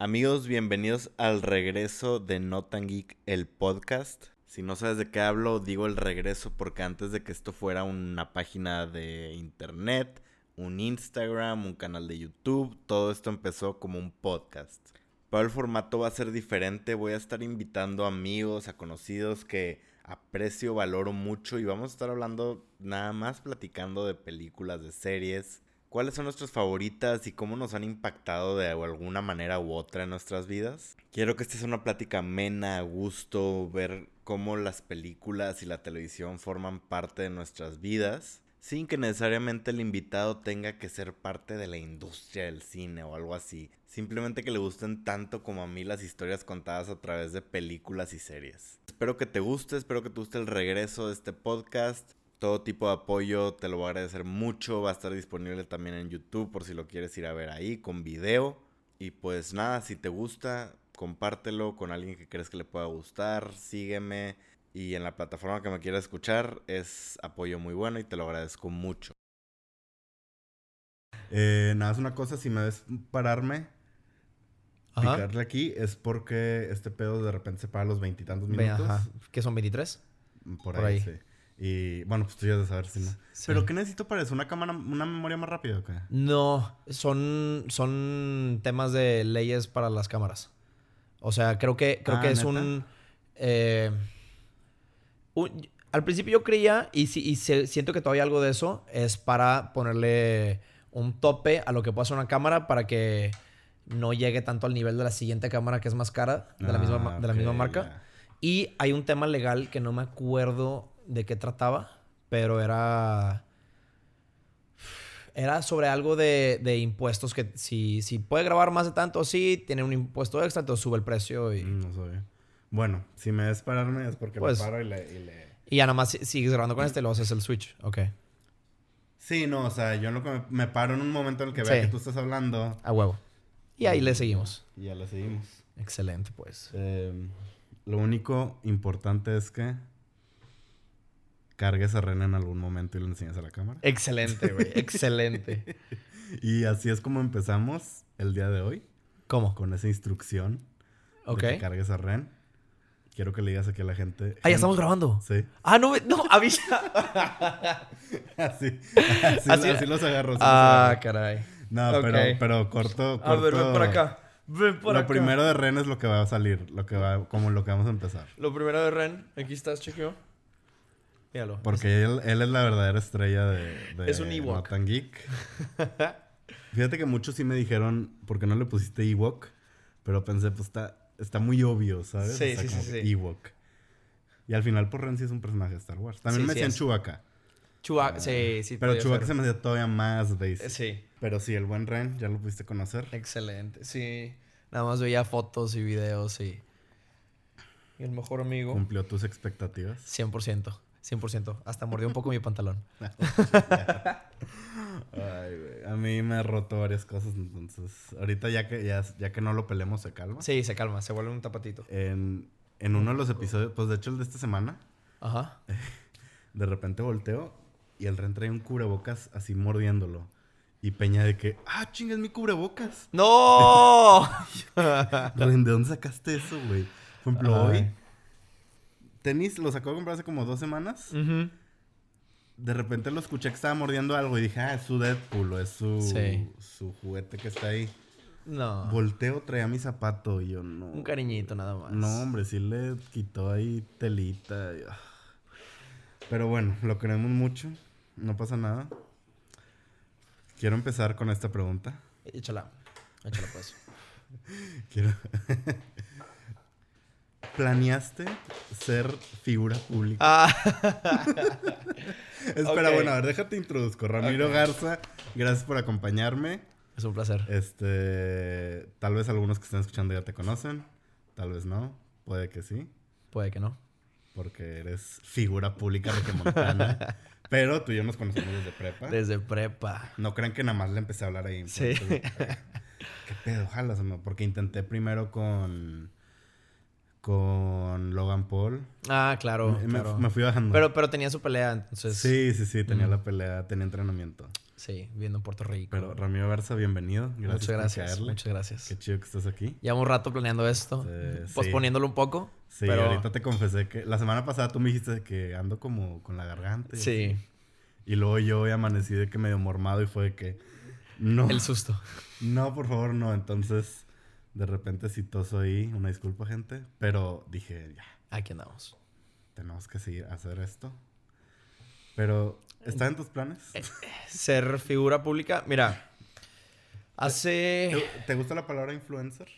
Amigos, bienvenidos al regreso de Notan Geek, el podcast. Si no sabes de qué hablo, digo el regreso porque antes de que esto fuera una página de internet, un Instagram, un canal de YouTube, todo esto empezó como un podcast. Pero el formato va a ser diferente, voy a estar invitando amigos, a conocidos que aprecio, valoro mucho y vamos a estar hablando nada más platicando de películas, de series, cuáles son nuestras favoritas y cómo nos han impactado de alguna manera u otra en nuestras vidas. Quiero que esta sea una plática amena, a gusto, ver cómo las películas y la televisión forman parte de nuestras vidas, sin que necesariamente el invitado tenga que ser parte de la industria del cine o algo así. Simplemente que le gusten tanto como a mí las historias contadas a través de películas y series. Espero que te guste, espero que te guste el regreso de este podcast todo tipo de apoyo te lo voy a agradecer mucho. Va a estar disponible también en YouTube por si lo quieres ir a ver ahí con video. Y pues nada, si te gusta, compártelo con alguien que crees que le pueda gustar. Sígueme. Y en la plataforma que me quieras escuchar es apoyo muy bueno y te lo agradezco mucho. Eh, nada, es una cosa, si me ves pararme, picarle aquí, es porque este pedo de repente se para los veintitantos minutos. Ajá. ¿Qué son 23? Por, ahí, Sí. Y bueno, pues tú ya de saber si no. ¿Pero qué necesito para eso? ¿Una cámara, una memoria más rápida o qué? No, son, son temas de leyes para las cámaras. O sea, creo que, creo ah, que es eh, un, Al principio yo creía, y, y siento que todavía algo de eso, es para ponerle un tope a lo que puede hacer una cámara para que no llegue tanto al nivel de la siguiente cámara que es más cara, de la, misma, ah, de la misma marca. Y hay un tema legal que no me acuerdo de qué trataba, pero era... Era sobre algo de, de impuestos que si, si puede grabar más de tanto, sí, tiene un impuesto extra, entonces sube el precio y... Mm, no sé. Bueno, si me ves pararme es porque pues, paro y le, y ya nada más sigues grabando con este y luego haces el switch. Ok. Sí, no, o sea, yo que me, paro en un momento en el que vea que tú estás hablando. A huevo. Y ahí le seguimos. Y ya le seguimos. Excelente, pues. Eh, lo único importante es que cargues a Ren en algún momento y lo enseñas a la cámara. Excelente, güey. Excelente. y así es como empezamos el día de hoy. ¿Cómo? Con esa instrucción. Ok. De que cargues a Ren. Quiero que le digas aquí a la gente. Ah, ya estamos grabando. Sí. Ah, no, no, avisa. así, así, los agarro. ah, caray. No, pero, pero corto, corto. A ver, ven por acá. Ven por lo primero de Ren es lo que va a salir, lo que va, como lo que vamos a empezar. Lo primero de Ren, aquí estás, chequeo. Porque él, él, es la verdadera estrella de, de es un Ewok. Geek. Fíjate que muchos sí me dijeron, ¿por qué no le pusiste Ewok? Pero pensé, pues está, está muy obvio, ¿sabes? Sí, sí, sí, Ewok. Y al final, por Ren sí es un personaje de Star Wars. También me decían Chewbacca. Chewbacca, sí, sí. Pero Chewbacca se me hacía todavía más basic. Sí. Pero sí, el buen Ren, ya lo pudiste conocer. Excelente, sí. Nada más veía fotos y videos y... Y el mejor amigo. ¿Cumplió tus expectativas? 100%. 100%. Hasta mordió un poco mi pantalón. Ay, güey. A mí me ha roto varias cosas, entonces. Ahorita ya que, ya, ya que no lo peleemos, se calma. Sí, se calma, se vuelve un tapatito. En, en uno de los episodios, pues de hecho el de esta semana. Ajá. De repente volteo y el Ren trae un cubrebocas así mordiéndolo. Y Peña de que, ah, chingas mi cubrebocas. ¡No! Ren, ¿de dónde sacaste eso, güey? Por ejemplo, hoy tenis lo sacó de comprar hace como dos semanas. De repente lo escuché que estaba mordiendo algo y dije, ah, es su Deadpool o es su, su juguete que está ahí. No. Volteo, traía mi zapato y yo no. Un cariñito nada más. No, hombre, sí le quitó ahí telita. Ah. Pero bueno, lo queremos mucho. No pasa nada. Quiero empezar con esta pregunta. Échala. Échala pues. Quiero. ¿Planeaste ser figura pública? Ah. Espera, bueno, a ver, déjate introduzco. Ramiro Garza, gracias por acompañarme. Es un placer. Este, tal vez algunos que están escuchando ya te conocen, tal vez no, puede que sí. Puede que no. Porque eres figura pública de que Montana. pero tú y yo nos conocemos desde prepa. Desde prepa. No crean que nada más le empecé a hablar ahí. Sí. ¿Qué pedo? Ojalá, porque intenté primero con con Logan Paul. Ah, claro. Me, me- claro. me fui bajando. Pero, pero tenía su pelea, entonces. sí, sí, sí, tenía Mm. la pelea, tenía entrenamiento. Sí, viviendo en Puerto Rico. Pero Ramiro Garza, bienvenido. Gracias muchas gracias. Muchas gracias. Qué chido que estás aquí. Llevamos un rato planeando esto, Sí, sí. posponiéndolo un poco. Sí, pero... ahorita te confesé que la semana pasada tú me dijiste que ando como con la garganta. y Sí, así. Y luego yo hoy amanecí de que medio mormado y fue de que no, el susto. no, por favor, no. Entonces, de repente sí toso ahí, una disculpa, gente, pero dije, ya, Aquí andamos. tenemos que seguir a hacer esto. Pero, ¿está en tus planes? Eh, Ser figura pública, mira, hace... ¿Te, te gusta la palabra influencer?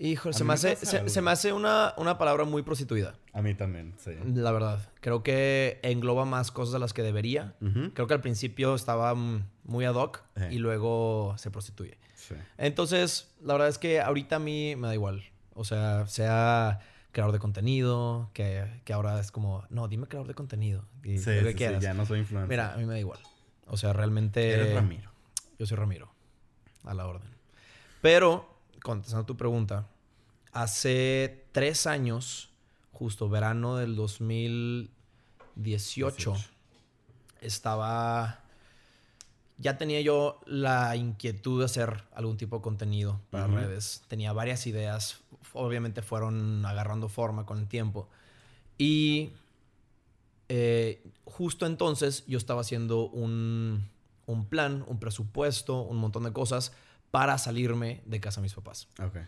Hijo, se me hace, pasa se, algo. se me hace una, una palabra muy prostituida, A mí también, sí. la verdad. Creo que engloba más cosas de las que debería. Creo que al principio estaba muy ad hoc Eh. y luego se prostituye. Sí. Entonces, la verdad es que ahorita a mí me da igual. O sea, sea creador de contenido, que, que ahora es como, no, dime creador de contenido. Y Sí, lo que sí, sí, quieras. ya no soy influencer. Mira, a mí me da igual. O sea, realmente... Eres Ramiro. Yo soy Ramiro. A la orden. Pero, contestando tu pregunta, hace tres años, justo verano del 2018, 18. estaba... Ya tenía yo la inquietud de hacer algún tipo de contenido para redes. Tenía varias ideas. Obviamente fueron agarrando forma con el tiempo. Y eh, justo entonces yo estaba haciendo un, un plan, un presupuesto, un montón de cosas para salirme de casa de mis papás. Ok.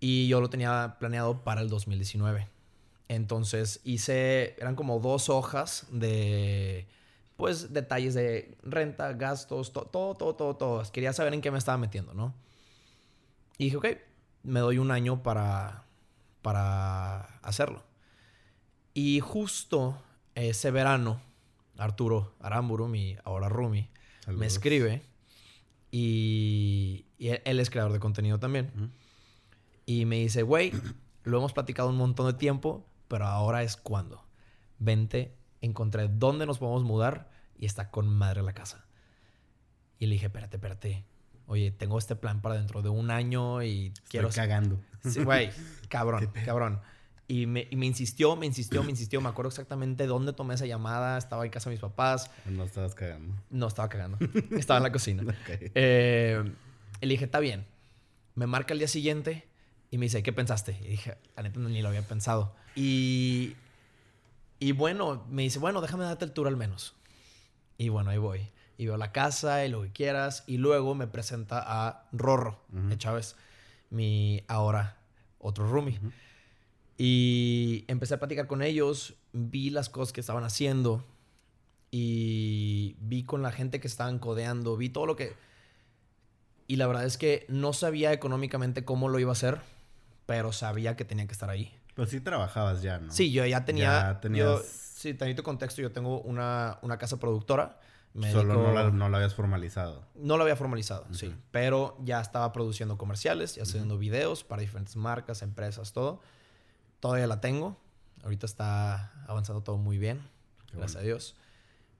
Y yo lo tenía planeado para el 2019. Entonces hice, eran como dos hojas de, pues, detalles de renta, gastos, to- todo, todo, todo, todo. Quería saber en qué me estaba metiendo, ¿no? Y dije, ok, me doy un año para, para hacerlo. Y justo ese verano, Arturo Aramburu, mi ahora roomie, me escribe y, y él, es creador de contenido también. Ujú. Y me dice, güey, lo hemos platicado un montón de tiempo, pero ahora es cuando. Vente, encontré dónde nos podemos mudar y está con madre la casa. Y le dije, espérate, espérate. Oye, tengo este plan para dentro de un año y quiero... Estoy cagando. Sí, güey, ¿Qué cabrón, cabrón. Y me, y me insistió, me insistió, me insistió. Me acuerdo exactamente dónde tomé esa llamada. Estaba en casa de mis papás. No estabas cagando. No, estaba cagando. Estaba en la cocina. Ok. Eh, y le dije, está bien. Me marca el día siguiente y me dice, ¿qué pensaste? Y dije, la neta ni lo había pensado. Y, y bueno, me dice, bueno, déjame darte el tour al menos. Y bueno, ahí voy. Y veo la casa y lo que quieras. Y luego me presenta a Rorro de Chávez, mi ahora otro roomie. Y empecé a platicar con ellos, vi las cosas que estaban haciendo y vi con la gente que estaban codeando, vi todo lo que... Y la verdad es que no sabía económicamente cómo lo iba a hacer, pero sabía que tenía que estar ahí. Pero sí trabajabas ya, ¿no? Sí, yo ya tenía... Ya tenías- yo- sí, tantito contexto, yo tengo una, una casa productora. Me Solo no, la, no la habías formalizado. no lo había formalizado, sí. Ujú. Pero ya estaba produciendo comerciales, ya haciendo videos para diferentes marcas, empresas, todo. Todavía la tengo. Ahorita está avanzando todo muy bien. Qué gracias bueno. a Dios.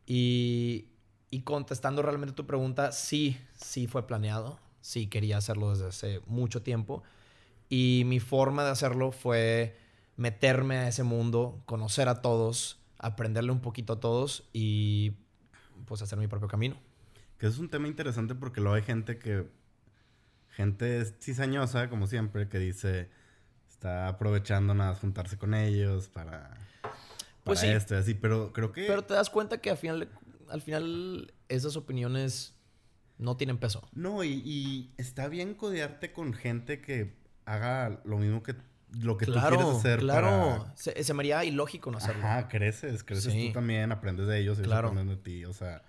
Y, y contestando realmente tu pregunta, sí, sí fue planeado. Sí quería hacerlo desde hace mucho tiempo. Y mi forma de hacerlo fue meterme a ese mundo, conocer a todos, aprenderle un poquito a todos y pues hacer mi propio camino. Que es un tema interesante porque luego hay gente que... Gente cizañosa, como siempre, que dice... Está aprovechando nada juntarse con ellos para... Pues para sí. esto y así. Pero creo que... Pero te das cuenta que al final, al final esas opiniones no tienen peso. No, y, y está bien codearte con gente que haga lo mismo que... Lo que tú claro, quieres hacer claro. para... Se, se me haría ilógico no hacerlo. Ajá, creces, creces Sí. tú también, aprendes de ellos, ellos Claro. aprenden de ti, o sea,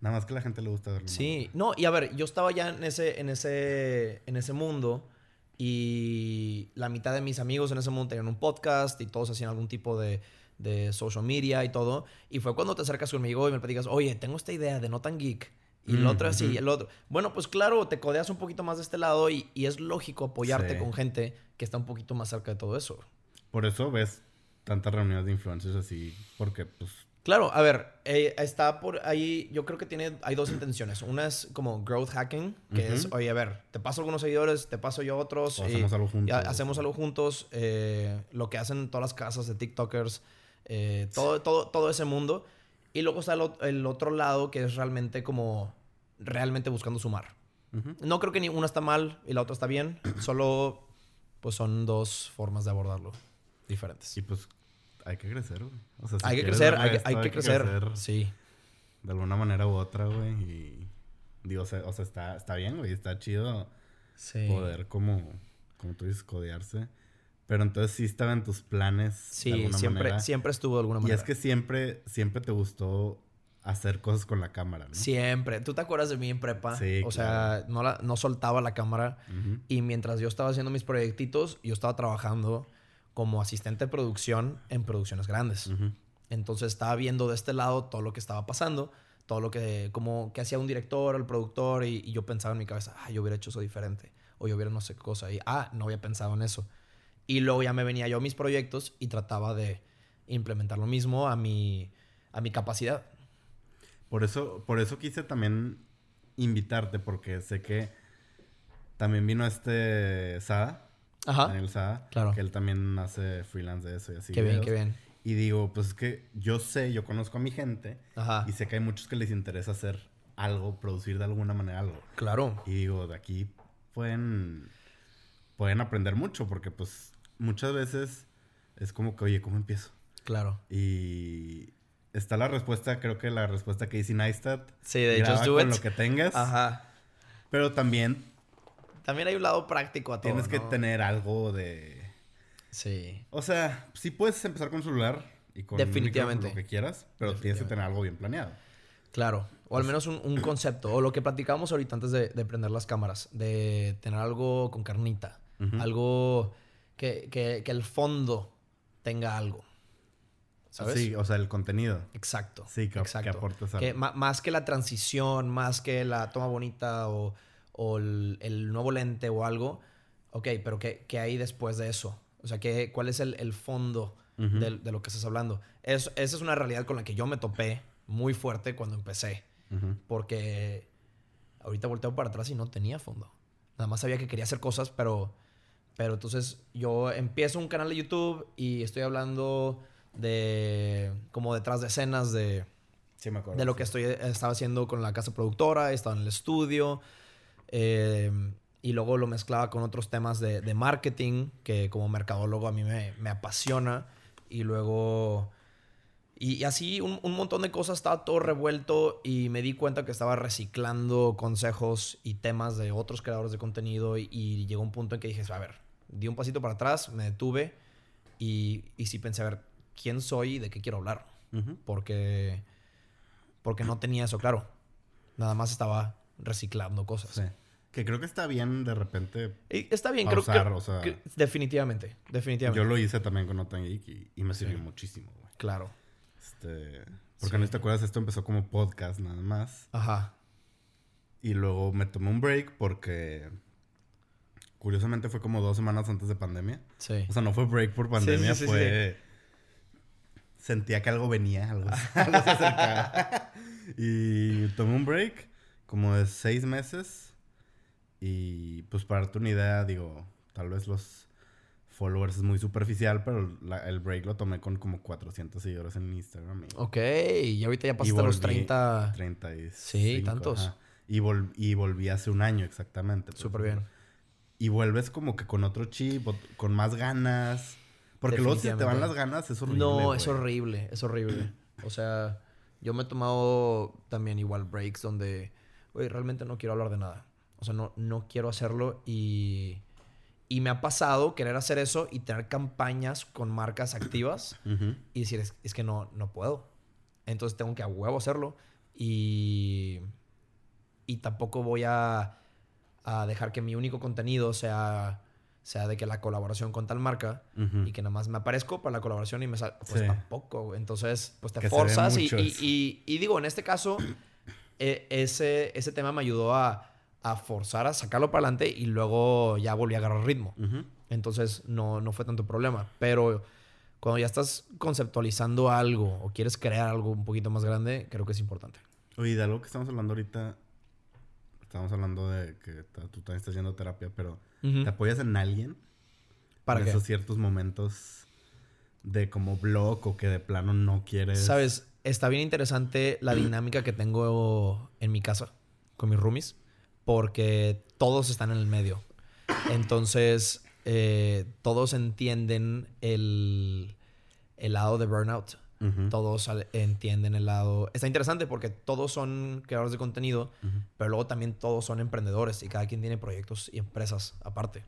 nada más que a la gente le gusta verlo. Sí, no, y a ver, yo estaba ya en ese, en ese, en ese mundo y la mitad de mis amigos en ese mundo tenían un podcast y todos hacían algún tipo de, de social media y todo. Y fue cuando te acercas conmigo y me platicas, oye, tengo esta idea de no tan geek. Y el Mm, otro así, y el otro. Bueno, pues claro, te codeas un poquito más de este lado y, y es lógico apoyarte Sí. con gente que está un poquito más cerca de todo eso. Por eso ves tantas reuniones de influencers así, porque pues Claro, a ver, eh, está por ahí, yo creo que tiene, hay dos intenciones. Una es como growth hacking, que es, oye, a ver, te paso algunos seguidores, te paso yo otros. Hacemos algo juntos. hacemos algo juntos, eh, lo que hacen todas las casas de TikTokers, eh, todo, todo, todo ese mundo. Y luego está el, otro lado que es realmente como, realmente buscando sumar. No creo que ni una está mal y la otra está bien, solo pues son dos formas de abordarlo diferentes. Y pues hay que crecer, güey. hay, que crecer, hay, que crecer, Sí. De alguna manera u otra, güey. Y digo, o sea, está, está bien, güey. Está chido poder como, como tú dices, codearse. Pero entonces sí estaba en tus planes. Sí, siempre, siempre estuvo de alguna manera. Y es que siempre, siempre te gustó hacer cosas con la cámara, ¿no? Siempre. ¿Tú te acuerdas de mí en prepa? Sí. O sea, no, la, no soltaba la cámara. Y mientras yo estaba haciendo mis proyectitos, yo estaba trabajando como asistente de producción en producciones grandes. Entonces estaba viendo de este lado todo lo que estaba pasando, todo lo que, como, que hacía un director, el productor, y, yo pensaba en mi cabeza, ah, yo hubiera hecho eso diferente, o yo hubiera no sé qué cosa, y ah, no había pensado en eso. Y luego ya me venía yo a mis proyectos y trataba de implementar lo mismo a mi, a mi capacidad. Por eso, por eso quise también invitarte, porque sé que también vino este Sada Ajá. Daniel Sada. Claro. Que él también hace freelance de eso y así. Qué bien, qué bien. Y digo, pues es que yo sé, yo conozco a mi gente. Ajá. Y sé que hay muchos que les interesa hacer algo, producir de alguna manera algo. Claro. Y digo, de aquí pueden, pueden aprender mucho porque pues muchas veces es como que, oye, ¿cómo empiezo? Claro. Y está la respuesta, creo que la respuesta que hice Neistat. Sí, de hecho, con lo que tengas. Ajá. Pero también también hay un lado práctico a todo. Tienes que tener algo de. Sí. O sea, sí puedes empezar con celular y con Definitivamente. lo que quieras, pero tienes que tener algo bien planeado. Claro. O al menos un, concepto. O lo que platicábamos ahorita antes de, prender las cámaras. De tener algo con carnita. Algo que, que, el fondo tenga algo. ¿Sabes? Sí, o sea, el contenido. Exacto. Sí, que, exacto. que aportes. Que, más que la transición, más que la toma bonita o o el, nuevo lente o algo, ok, pero ¿qué, qué hay después de eso? O sea, ¿qué, ¿cuál es el, fondo de, lo que estás hablando? esa es una realidad con la que yo me topé muy fuerte cuando empecé. Porque ahorita volteo para atrás y no tenía fondo. Nada más sabía que quería hacer cosas, pero, pero entonces yo empiezo un canal de YouTube y estoy hablando de como detrás de escenas de, de lo que estoy, estaba haciendo con la casa productora, estaba en el estudio, eh, y luego lo mezclaba con otros temas de, de marketing, que como mercadólogo a mí me, me apasiona. Y luego... Y, así un, un, montón de cosas, estaba todo revuelto y me di cuenta que estaba reciclando consejos y temas de otros creadores de contenido y, llegó un punto en que dije, a ver, di un pasito para atrás, me detuve y, y sí pensé, a ver, ¿quién soy y de qué quiero hablar? Porque, porque no tenía eso claro. Nada más estaba reciclando cosas. Sí. Que creo que está bien de repente. está bien, creo, que, Definitivamente, definitivamente. Yo lo hice también con Notan Geek y, me sirvió muchísimo, güey. Claro. Este. Porque no te acuerdas, esto empezó como podcast nada más. Ajá. Y luego me tomé un break porque. Curiosamente fue como dos semanas antes de pandemia. Sí. O sea, no fue break por pandemia, fue. Sentía que algo venía, algo, algo se acercaba. y tomé un break como de seis meses. Y pues para darte una idea, digo, tal vez los followers es muy superficial, pero el break lo tomé con como 400 seguidores en Instagram. ok, y ahorita ya pasaste los 30. 30 y Sí, tantos. Y, y volví hace un año exactamente. Súper bien. Y vuelves como que con otro chip, con más ganas. Porque luego si te van las ganas es horrible. No, es horrible, es horrible. o sea, yo me he tomado también igual breaks donde oye, realmente no quiero hablar de nada. O sea, no, no quiero hacerlo y, y me ha pasado querer hacer eso y tener campañas con marcas activas y decir, es, que no, no puedo. Entonces tengo que a huevo hacerlo y, y tampoco voy a, a dejar que mi único contenido sea sea de que la colaboración con tal marca y que nada más me aparezco para la colaboración y me sale. Pues tampoco. Entonces, pues te forzas y, y, y, digo, en este caso, e, ese, ese tema me ayudó a, a, forzar a sacarlo para adelante y luego ya volví a agarrar ritmo. Entonces no, no fue tanto problema. Pero cuando ya estás conceptualizando algo o quieres crear algo un poquito más grande, creo que es importante. Oye, de algo que estamos hablando ahorita, estamos hablando de que tú también estás a terapia, pero ¿te apoyas en alguien? ¿Para en esos ciertos momentos de como blog o que de plano no quieres. Sabes, está bien interesante la dinámica que tengo en mi casa con mis roomies, porque todos están en el medio. Entonces, eh, todos entienden el, el lado de burnout. Todos entienden el lado... Está interesante porque todos son creadores de contenido, pero luego también todos son emprendedores y cada quien tiene proyectos y empresas aparte.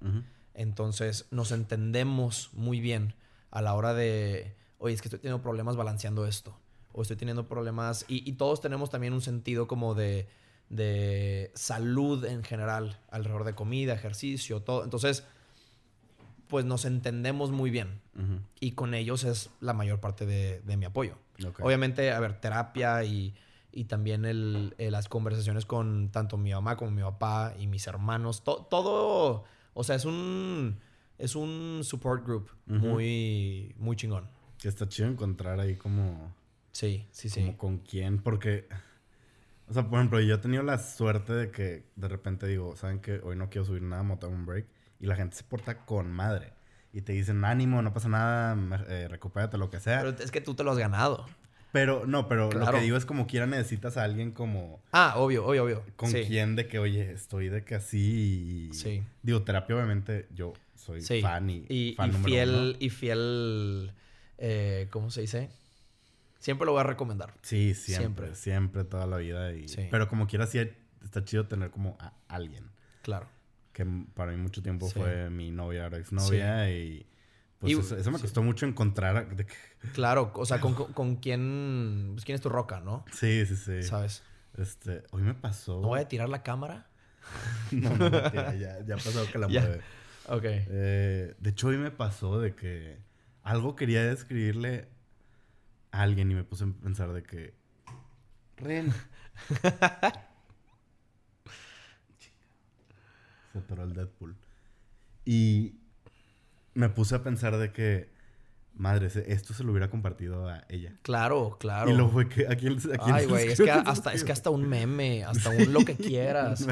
Entonces nos entendemos muy bien a la hora de, oye, es que estoy teniendo problemas balanceando esto, o estoy teniendo problemas, y, todos tenemos también un sentido como de, de salud en general, alrededor de comida, ejercicio, todo. Entonces, pues nos entendemos muy bien. Y con ellos es la mayor parte de, mi apoyo. Obviamente, a ver, terapia y, también el, las conversaciones con tanto mi mamá como mi papá y mis hermanos. todo, o sea, es un, es un support group muy, muy chingón. Que está chido encontrar ahí como... Sí, sí, sí. Como con quién, porque... O sea, por ejemplo, yo he tenido la suerte de que de repente digo, ¿saben que Hoy no quiero subir nada, me un break y la gente se porta con madre. Y te dicen, ánimo, no pasa nada, eh, recupérate, lo que sea. Pero es que tú te lo has ganado. Pero, no, pero lo que digo es como quiera necesitas a alguien como... Ah, obvio, obvio, obvio. Con quien de que, oye, estoy de que así... Sí. Digo, terapia obviamente yo soy fan y, y, fiel, Y fiel, eh, ¿cómo se dice? Siempre lo voy a recomendar. Sí, siempre, siempre, toda la vida. Y... Pero como quiera, sí está chido tener como a alguien. Claro que para mí mucho tiempo fue mi novia, ahora exnovia, y pues eso, me costó mucho encontrar. Claro, o sea, con, con, quién, pues quién es tu roca, ¿no? Sí, sí, sí. ¿Sabes? Este, hoy me pasó. ¿No voy a tirar la cámara? no, no, ya, ya pasó que la mueve. Ok. Eh, de hecho, hoy me pasó de que algo quería escribirle a alguien y me puse a pensar de que. Ren. Atoró el Deadpool. Y me puse a pensar de que, madre, esto se lo hubiera compartido a ella. Claro, claro. Y lo fue que aquí, Ay, güey, es que hasta, es que hasta un meme, hasta un lo que quieras.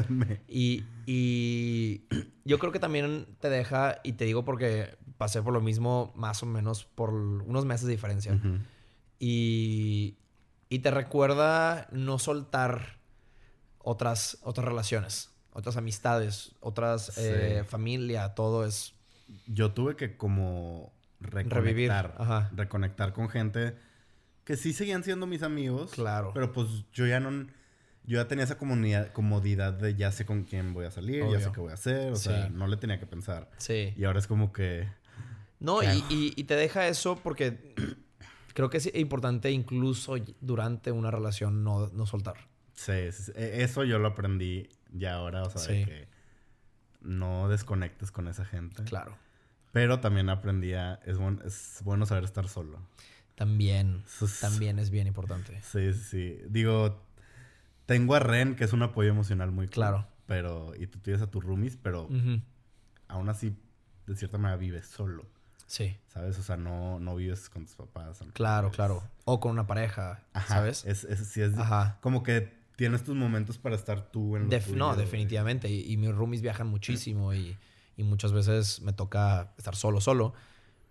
Y, y yo creo que también te deja, y te digo porque pasé por lo mismo más o menos por unos meses de diferencia. y, y te recuerda no soltar otras, otras relaciones otras amistades, otras eh, familia, todo es... Yo tuve que como reconectar, reconectar con gente que sí seguían siendo mis amigos. Claro. Pero pues yo ya no... Yo ya tenía esa comunidad, comodidad de ya sé con quién voy a salir, ya sé qué voy a hacer, o sea, no le tenía que pensar. Sí. Y ahora es como que... No, y, y, te deja eso porque creo que es importante incluso durante una relación no, no soltar. Sí, e, eso yo lo aprendí ya ahora, o sea, de que no desconectes con esa gente. Claro. Pero también aprendí a, es, es bueno saber estar solo. También, también es bien importante. Sí, sí, sí. Digo, tengo a Ren, que es un apoyo emocional muy claro. pero, y tú tienes a tus roomies, pero aún así, de cierta manera, vives solo. Sí. ¿Sabes? O sea, no, no vives con tus papás. Claro, claro. O con una pareja, ¿sabes? Es, es, sí es como que tienes tus momentos para estar tú en lo No, definitivamente. Y, mis roomies viajan muchísimo y, muchas veces me toca estar solo, solo.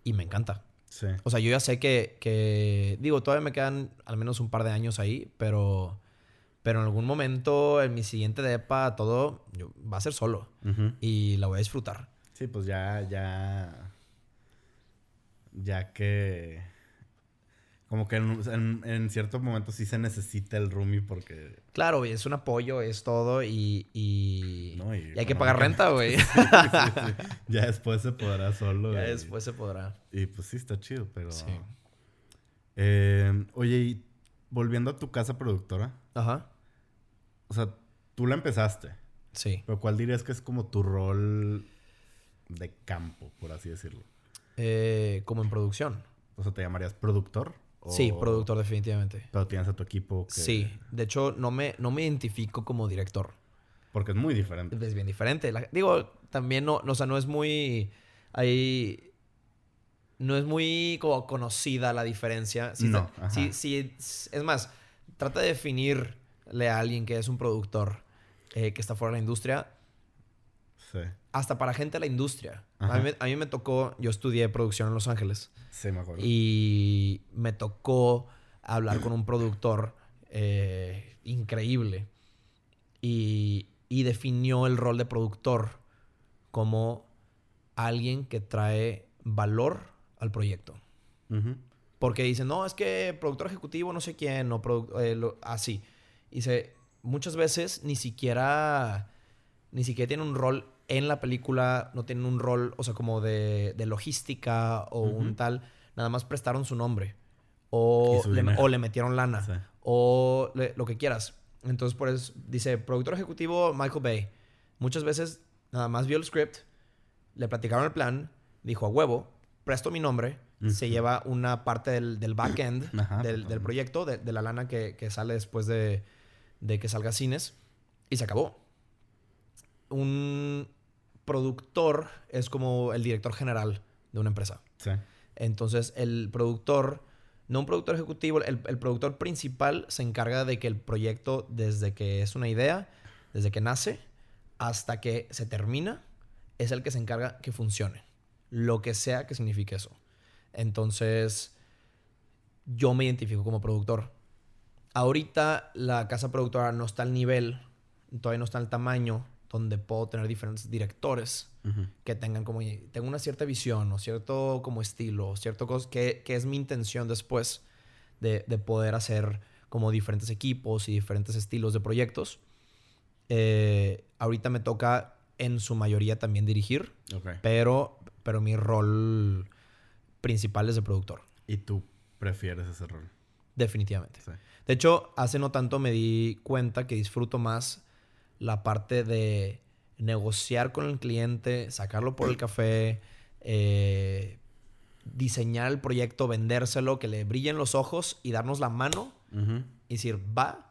Y me encanta. Sí. O sea, yo ya sé que, digo, todavía me quedan al menos un par de años ahí, pero, pero en algún momento, en mi siguiente depa, todo va a ser solo. Y la voy a disfrutar. Sí, pues ya, ya, ya que como que en, ciertos momentos sí se necesita el roomie porque... Claro, es un apoyo, es todo y... y... hay que pagar renta, güey. Ya después se podrá solo. Ya después se podrá. Y pues sí, está chido, pero... Sí. Eh, oye, y volviendo a tu casa productora. Ajá. O sea, tú la empezaste. Sí. Pero ¿cuál dirías que es como tu rol de campo, por así decirlo? Eh, como en producción. O sea, ¿te llamarías productor? Sí, productor definitivamente. Pero tienes a tu equipo que... Sí, de hecho no me, no me identifico como director. Porque es muy diferente. Es bien diferente. digo, también no, o sea, no es muy... Hay... no es muy como conocida la diferencia. Si No, está- es más, trata de definirle a alguien que es un productor eh, que está fuera de la industria, Sí. hasta para gente de la industria. A mí, me- a mí me tocó, yo estudié producción en Los Ángeles Sí, me acuerdo. y me tocó hablar con un productor eh, increíble y, y definió el rol de productor como alguien que trae valor al proyecto. Porque dicen, no, es que productor ejecutivo, no sé quién, o produ- eh, lo- así. Dice, muchas veces ni siquiera, ni siquiera tienen un rol en la película, no tienen un rol, o sea, como de, de logística o un tal, nada más prestaron su nombre. O su le, o le metieron lana. Sí. O le- lo que quieras. Entonces, por eso dice, productor ejecutivo Michael Bay. Muchas veces nada más vio el script, le platicaron el plan, dijo a huevo, presto mi nombre, se lleva una parte del, del back-end Ajá, del, del proyecto, de, de la lana que, que sale después de, de que salga cines, y se acabó. Un productor es como el director general de una empresa. Sí. Entonces, el productor, no un productor ejecutivo, el, el productor principal se encarga de que el proyecto, desde que es una idea, desde que nace, hasta que se termina, es el que se encarga que funcione. Lo que sea que signifique eso. Entonces, yo me identifico como productor. Ahorita la casa productora no está al nivel, todavía no está al tamaño donde puedo tener diferentes directores que tengan como tengo una cierta visión o cierto como estilo, cierto cosa que, que es mi intención después de, de poder hacer como diferentes equipos y diferentes estilos de proyectos. Eh, ahorita me toca en su mayoría también dirigir, pero, pero mi rol principal es de productor, Y tú prefieres ese rol. definitivamente. Sí. De hecho, hace no tanto me di cuenta que disfruto más la parte de negociar con el cliente, sacarlo por el café, eh, diseñar el proyecto, vendérselo, que le brillen los ojos y darnos la mano y decir, va.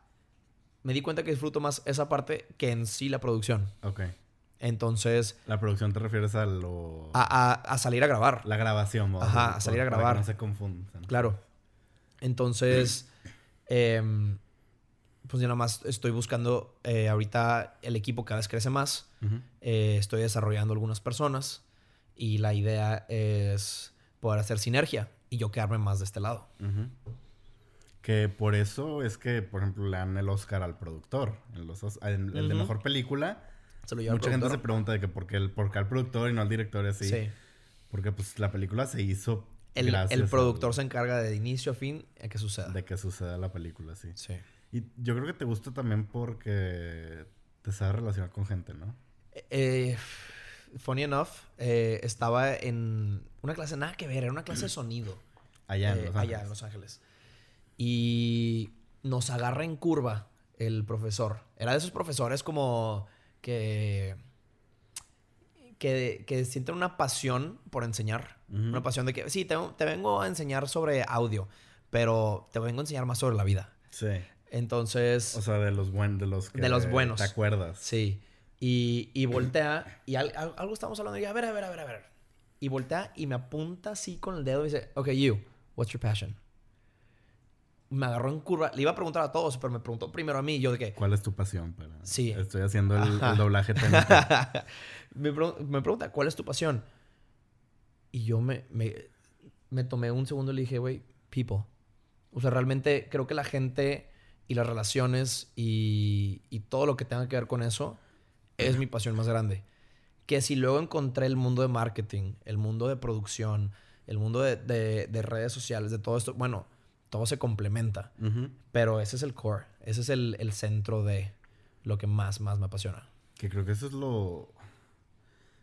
Me di cuenta que disfruto más esa parte que en sí la producción. Ok. Entonces, La producción te refieres a lo... a, a- a salir a grabar. La grabación. vamos Ajá, a salir a para que grabar. no se confundan. Claro. Entonces, em, pues yo nada más estoy buscando eh, ahorita el equipo cada vez crece más. Eh, estoy desarrollando algunas personas y la idea es poder hacer sinergia y yo quedarme más de este lado. Que por eso es que, por ejemplo, le dan el Oscar al productor. El de mejor película. Se lo lleva Mucha gente se pregunta de que por qué, el, por qué al productor y no al director y así. Sí. Porque pues la película se hizo El, el productor al- se encarga de inicio a fin a que suceda. de que suceda la película, sí. Sí. Y yo creo que te gusta también porque te sabes relacionar con gente, ¿no? Eh, funny enough, eh, estaba en una clase nada que ver, era una clase de sonido. Allá en eh, Los allá Ángeles. en Los Ángeles. Y nos agarra en curva el profesor. Era de esos profesores como que, que, que sienten una pasión por enseñar. Una pasión de que, sí, te, te vengo a enseñar sobre audio, pero te vengo a enseñar más sobre la vida. Sí. Entonces, O sea, de los buenos, de los que De los buenos. ¿Te acuerdas? sí. Y, y voltea, y al- al- algo estamos hablando, y yo, a ver, a ver, a ver, a ver. Y voltea y me apunta así con el dedo y dice, ok, you, what's your passion? Me agarró en curva. Le iba a preguntar a todos, pero me preguntó primero a mí. Yo de que, ¿Cuál es tu pasión? Para... Sí. Estoy haciendo el, doblaje técnico. me, pregun- me pregunta, ¿cuál es tu pasión? Y yo me, me, me tomé un segundo y le dije, güey, people. O sea, realmente creo que la gente y las relaciones y, y todo lo que tenga que ver con eso es mi pasión más grande. Que si luego encontré el mundo de marketing, el mundo de producción, el mundo de, de- de redes sociales, de todo esto, bueno, todo se complementa. Pero ese es el core, ese es el, el centro de lo que más, más me apasiona. Que creo que eso es lo,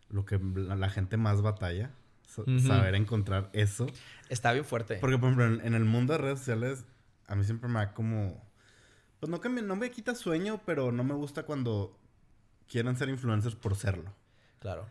lo que la, la gente más batalla. Saber encontrar eso. Está bien fuerte. Porque, por ejemplo, en, en el mundo de redes sociales, a mí siempre me da como... Pues no que me, no me quita sueño, pero no me gusta cuando quieren ser influencers por serlo. Claro.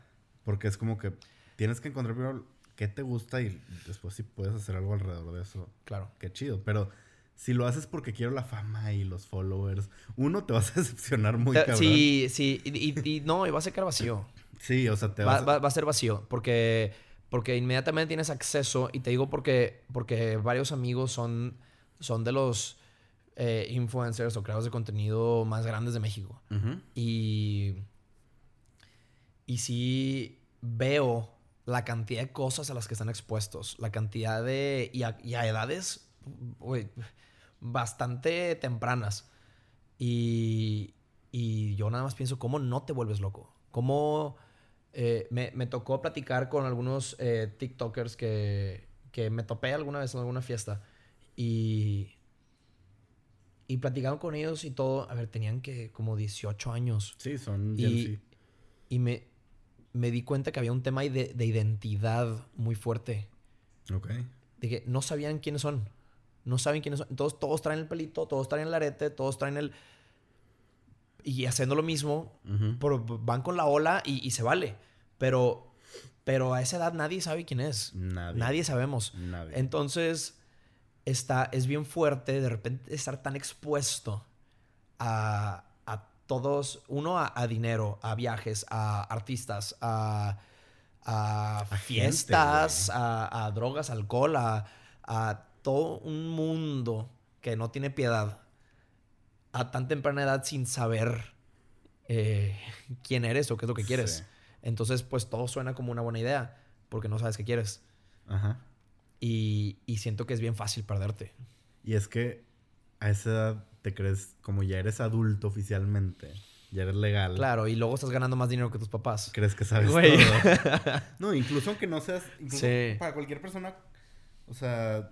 Porque es como que tienes que encontrar primero qué te gusta y después si puedes hacer algo alrededor de eso, Claro. qué chido. Pero si lo haces porque quiero la fama y los followers, uno te vas a decepcionar muy cabrón. Sí, sí. Y, y- y no, y va a secar vacío. Sí, o sea, te Va, vas a... va- va a ser vacío. Porque Porque inmediatamente tienes acceso, y te digo porque, porque varios amigos son, son de los eh, influencers o creadores de contenido más grandes de México. Y. Y sí veo la cantidad de cosas a las que están expuestos, la cantidad de. y a, edades bastante tempranas. Y, y yo nada más pienso, ¿cómo no te vuelves loco? ¿Cómo eh, me, me, tocó platicar con algunos eh, TikTokers que, que me topé alguna vez en alguna fiesta? Y, y platicaron con ellos y todo. A ver, tenían que como 18 años. Sí, son y, y me, me di cuenta que había un tema de, de identidad muy fuerte. Ok. De que no sabían quiénes son. No saben quiénes son. Todos, todos traen el pelito, todos traen el arete, todos traen el... Y haciendo lo mismo, van con la ola y, se vale. Pero, pero a esa edad nadie sabe quién es. Nadie. Nadie sabemos. Nadie. Entonces, está, es bien fuerte de repente estar tan expuesto a, a todos, uno a, dinero, a viajes, a artistas, a, a, fiestas, a, drogas, alcohol, a, todo un mundo que no tiene piedad a tan temprana edad sin saber eh, quién eres o qué es lo que quieres. Entonces, pues todo suena como una buena idea porque no sabes qué quieres. Ajá. Y, y, siento que es bien fácil perderte. Y es que a esa edad te crees como ya eres adulto oficialmente. Ya eres legal. Claro, y luego estás ganando más dinero que tus papás. Crees que sabes todo. no, incluso aunque no seas... Incluso para cualquier persona... O sea,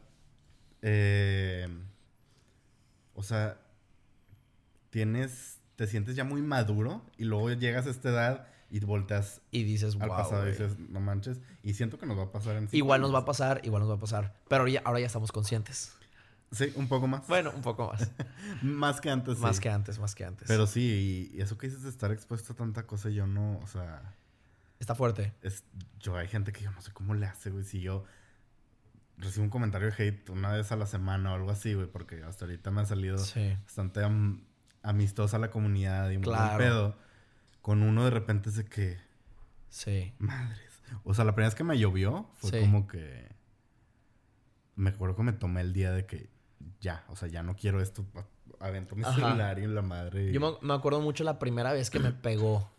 eh, o sea, tienes, te sientes ya muy maduro y luego llegas a esta edad y volteas y dices, al pasado y dices, no manches. Y siento que nos va a pasar en Igual nos va a pasar, igual nos va a pasar. Pero ya, ahora ya estamos conscientes. Sí, un poco más. Bueno, un poco más. más que antes. Más que antes, más que antes. Pero sí, y, eso que dices de estar expuesto a tanta cosa, yo no, o sea. Está fuerte. Es, yo hay gente que yo no sé cómo le hace, güey. Si yo recibo un comentario de hate una vez a la semana o algo así, güey, porque hasta ahorita me ha salido bastante amistosa la comunidad y muy pedo. Con uno de repente es de que. Sí. Madres. O sea, la primera vez que me llovió fue como que. Me acuerdo que me tomé el día de que ya, o sea, ya no quiero esto. Adentro mi celular y en la madre. Yo me, acuerdo mucho la primera vez que me pegó.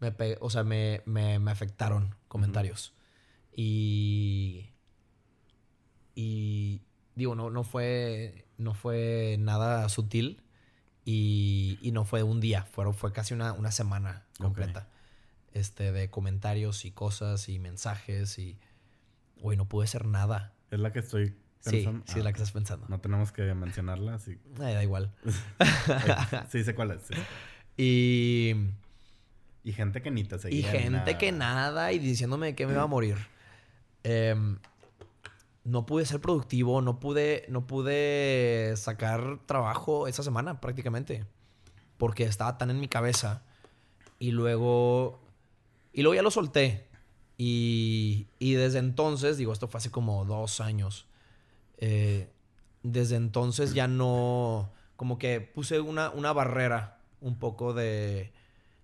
Me o sea, me, me, afectaron comentarios. Y y digo, no, no, fue, no fue nada sutil y, y no fue un día, fue, fue casi una, una semana completa este, de comentarios y cosas y mensajes y, güey, no pude hacer nada. Es la que estoy pensando. Sí, sí, es la que estás pensando. No tenemos que mencionarla, sí. da igual. sí, sé cuál es. Y... Y gente que ni te seguía. Y gente que nada y diciéndome que me iba a morir. Eh, no pude ser productivo, no pude, no pude sacar trabajo esa semana prácticamente. Porque estaba tan en mi cabeza. Y luego. Y luego ya lo solté. Y, y desde entonces, digo, esto fue hace como dos años. Eh, desde entonces ya no. Como que puse una, una barrera un poco de.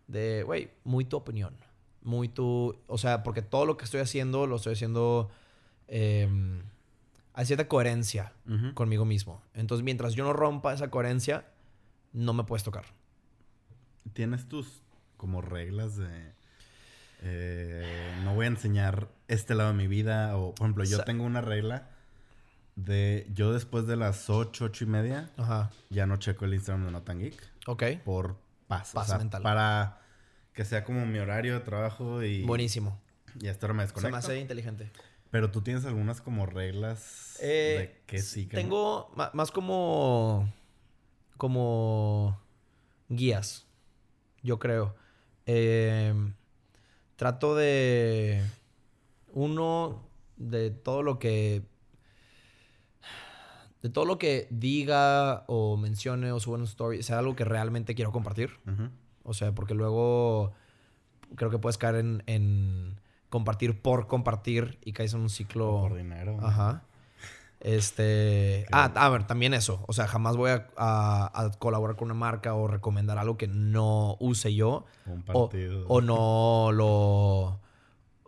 De, güey, muy tu opinión. Muy tu. O sea, porque todo lo que estoy haciendo lo estoy haciendo Em, hay cierta coherencia conmigo mismo. Entonces, mientras yo no rompa esa coherencia, no me puedes tocar. ¿Tienes tus como reglas de... Eh, no voy a enseñar este lado de mi vida? O, por ejemplo, yo tengo una regla de... Yo después de las 8, 8 y media, ya no checo el Instagram de Notan Geek. Ok. Por paz. mental. Para que sea como mi horario de trabajo y... Buenísimo. Y hasta ahora me desconecto. Se me hace inteligente. Pero tú tienes algunas como reglas de eh, que sí que Tengo más como. como. guías. Yo creo. Em, trato de. Uno, de todo lo que. De todo lo que diga o mencione o suba en un story, sea algo que realmente quiero compartir. O sea, porque luego creo que puedes caer en compartir por compartir y caes en un ciclo. por dinero. Ajá. Este. Ah, a ver, también eso. O sea, jamás voy a, colaborar con una marca o recomendar algo que no use yo. Un partido. O, no lo.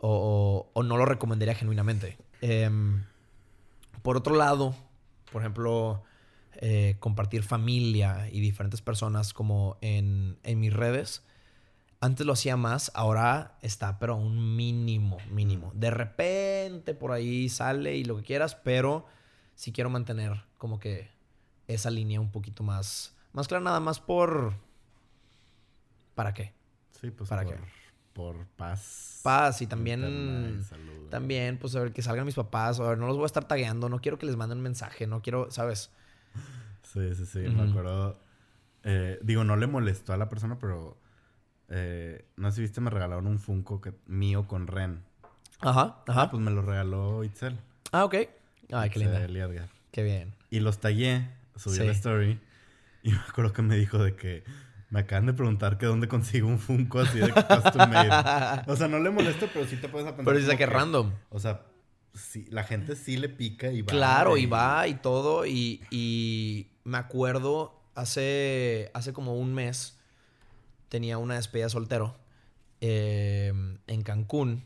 o, o no lo recomendaría genuinamente. Em, por otro lado, por ejemplo, eh, compartir familia y diferentes personas como en, en mis redes. Antes lo hacía más, ahora está, pero a un mínimo, mínimo. De repente por ahí sale y lo que quieras, pero sí quiero mantener como que esa línea un poquito más, más clara, nada más por... ¿Para qué? Sí, pues ¿Para por, qué? por paz. Paz y también... y salud. También, pues a ver, que salgan mis papás, a ver, no los voy a estar tagueando, no quiero que les manden mensaje, no quiero, ¿sabes? Sí, sí, sí. Me acuerdo. eh, digo, no le molestó a la persona, pero. Eh, no sé si viste, me regalaron un Funko que, mío con Ren. Ajá, ajá. Ah, pues me lo regaló Itzel. Ah, ok. Ay, qué linda. Y Edgar. Qué bien. Y los tagué, subí Sí. la story. Y me acuerdo que me dijo de que. Me acaban de preguntar que dónde consigo un Funko así de custom made. O sea, no le molesta, pero sí te puedes pensar. Pero dice como que random. O sea, sí, la gente sí le pica y va. Claro, y va y todo. Y, y me acuerdo hace, hace como un mes tenía una despedida soltero eh, en Cancún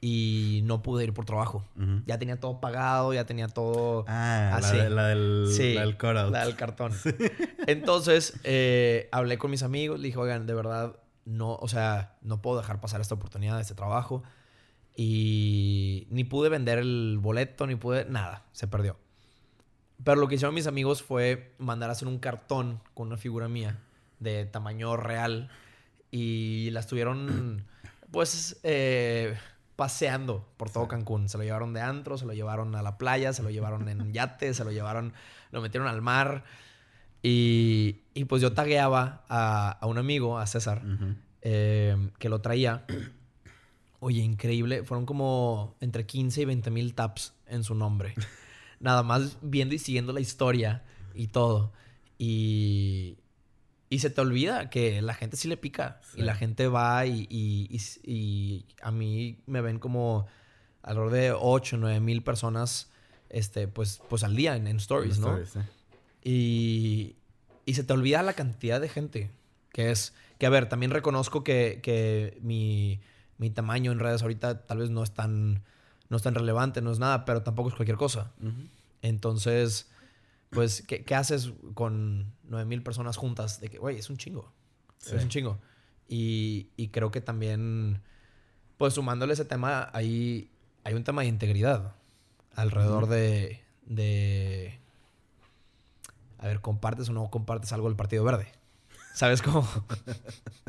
y no pude ir por trabajo. Ya tenía todo pagado, ya tenía todo. Ah, así. la, de- la del, Sí, la del cutout. La del cartón. Entonces, eh, hablé con mis amigos, le dije, oigan, de verdad, no, o sea, no puedo dejar pasar esta oportunidad, este trabajo. Y ni pude vender el boleto, ni pude, nada, se perdió. Pero lo que hicieron mis amigos fue mandar a hacer un cartón con una figura mía de tamaño real y la estuvieron, pues, eh, paseando por todo Cancún. Se lo llevaron de antro, se lo llevaron a la playa, se lo llevaron en yate, se lo llevaron, lo metieron al mar. Y, y pues yo tagueaba a, a un amigo, a César, eh, que lo traía. Oye, increíble. Fueron como entre 15 y 20 mil taps en su nombre. Nada más viendo y siguiendo la historia y todo. Y, y se te olvida que la gente sí le pica. Sí. Y la gente va y, y- y- y a mí me ven como alrededor de 8 o 9 mil personas este, pues, pues al día en, en stories, ¿no? Stories, sí. Y, y se te olvida la cantidad de gente que es. Que a ver, también reconozco que, que mi, mi tamaño en redes ahorita tal vez no es tan, no es tan relevante, no es nada, pero tampoco es cualquier cosa. Entonces, pues, ¿qué, qué haces con 9000 personas juntas? De que, güey, es un chingo. Sí. Es un chingo. Y, y creo que también, pues sumándole ese tema, hay, hay un tema de integridad alrededor de, de... A ver, ¿compartes o no compartes algo del Partido Verde? ¿Sabes cómo?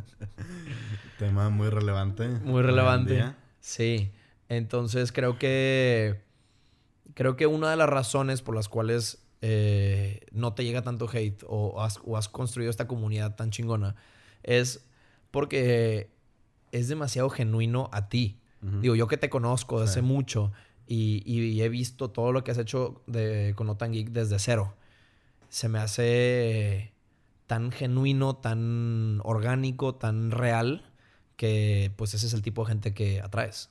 Tema muy relevante. Muy relevante. Sí. Entonces creo que. Creo que una de las razones por las cuales eh, no te llega tanto hate o has, o has construido esta comunidad tan chingona es porque es demasiado genuino a ti. Digo, yo que te conozco desde Sí. hace mucho y, y he visto todo lo que has hecho de, con Otan Geek desde cero. Se me hace tan genuino, tan orgánico, tan real, que pues ese es el tipo de gente que atraes.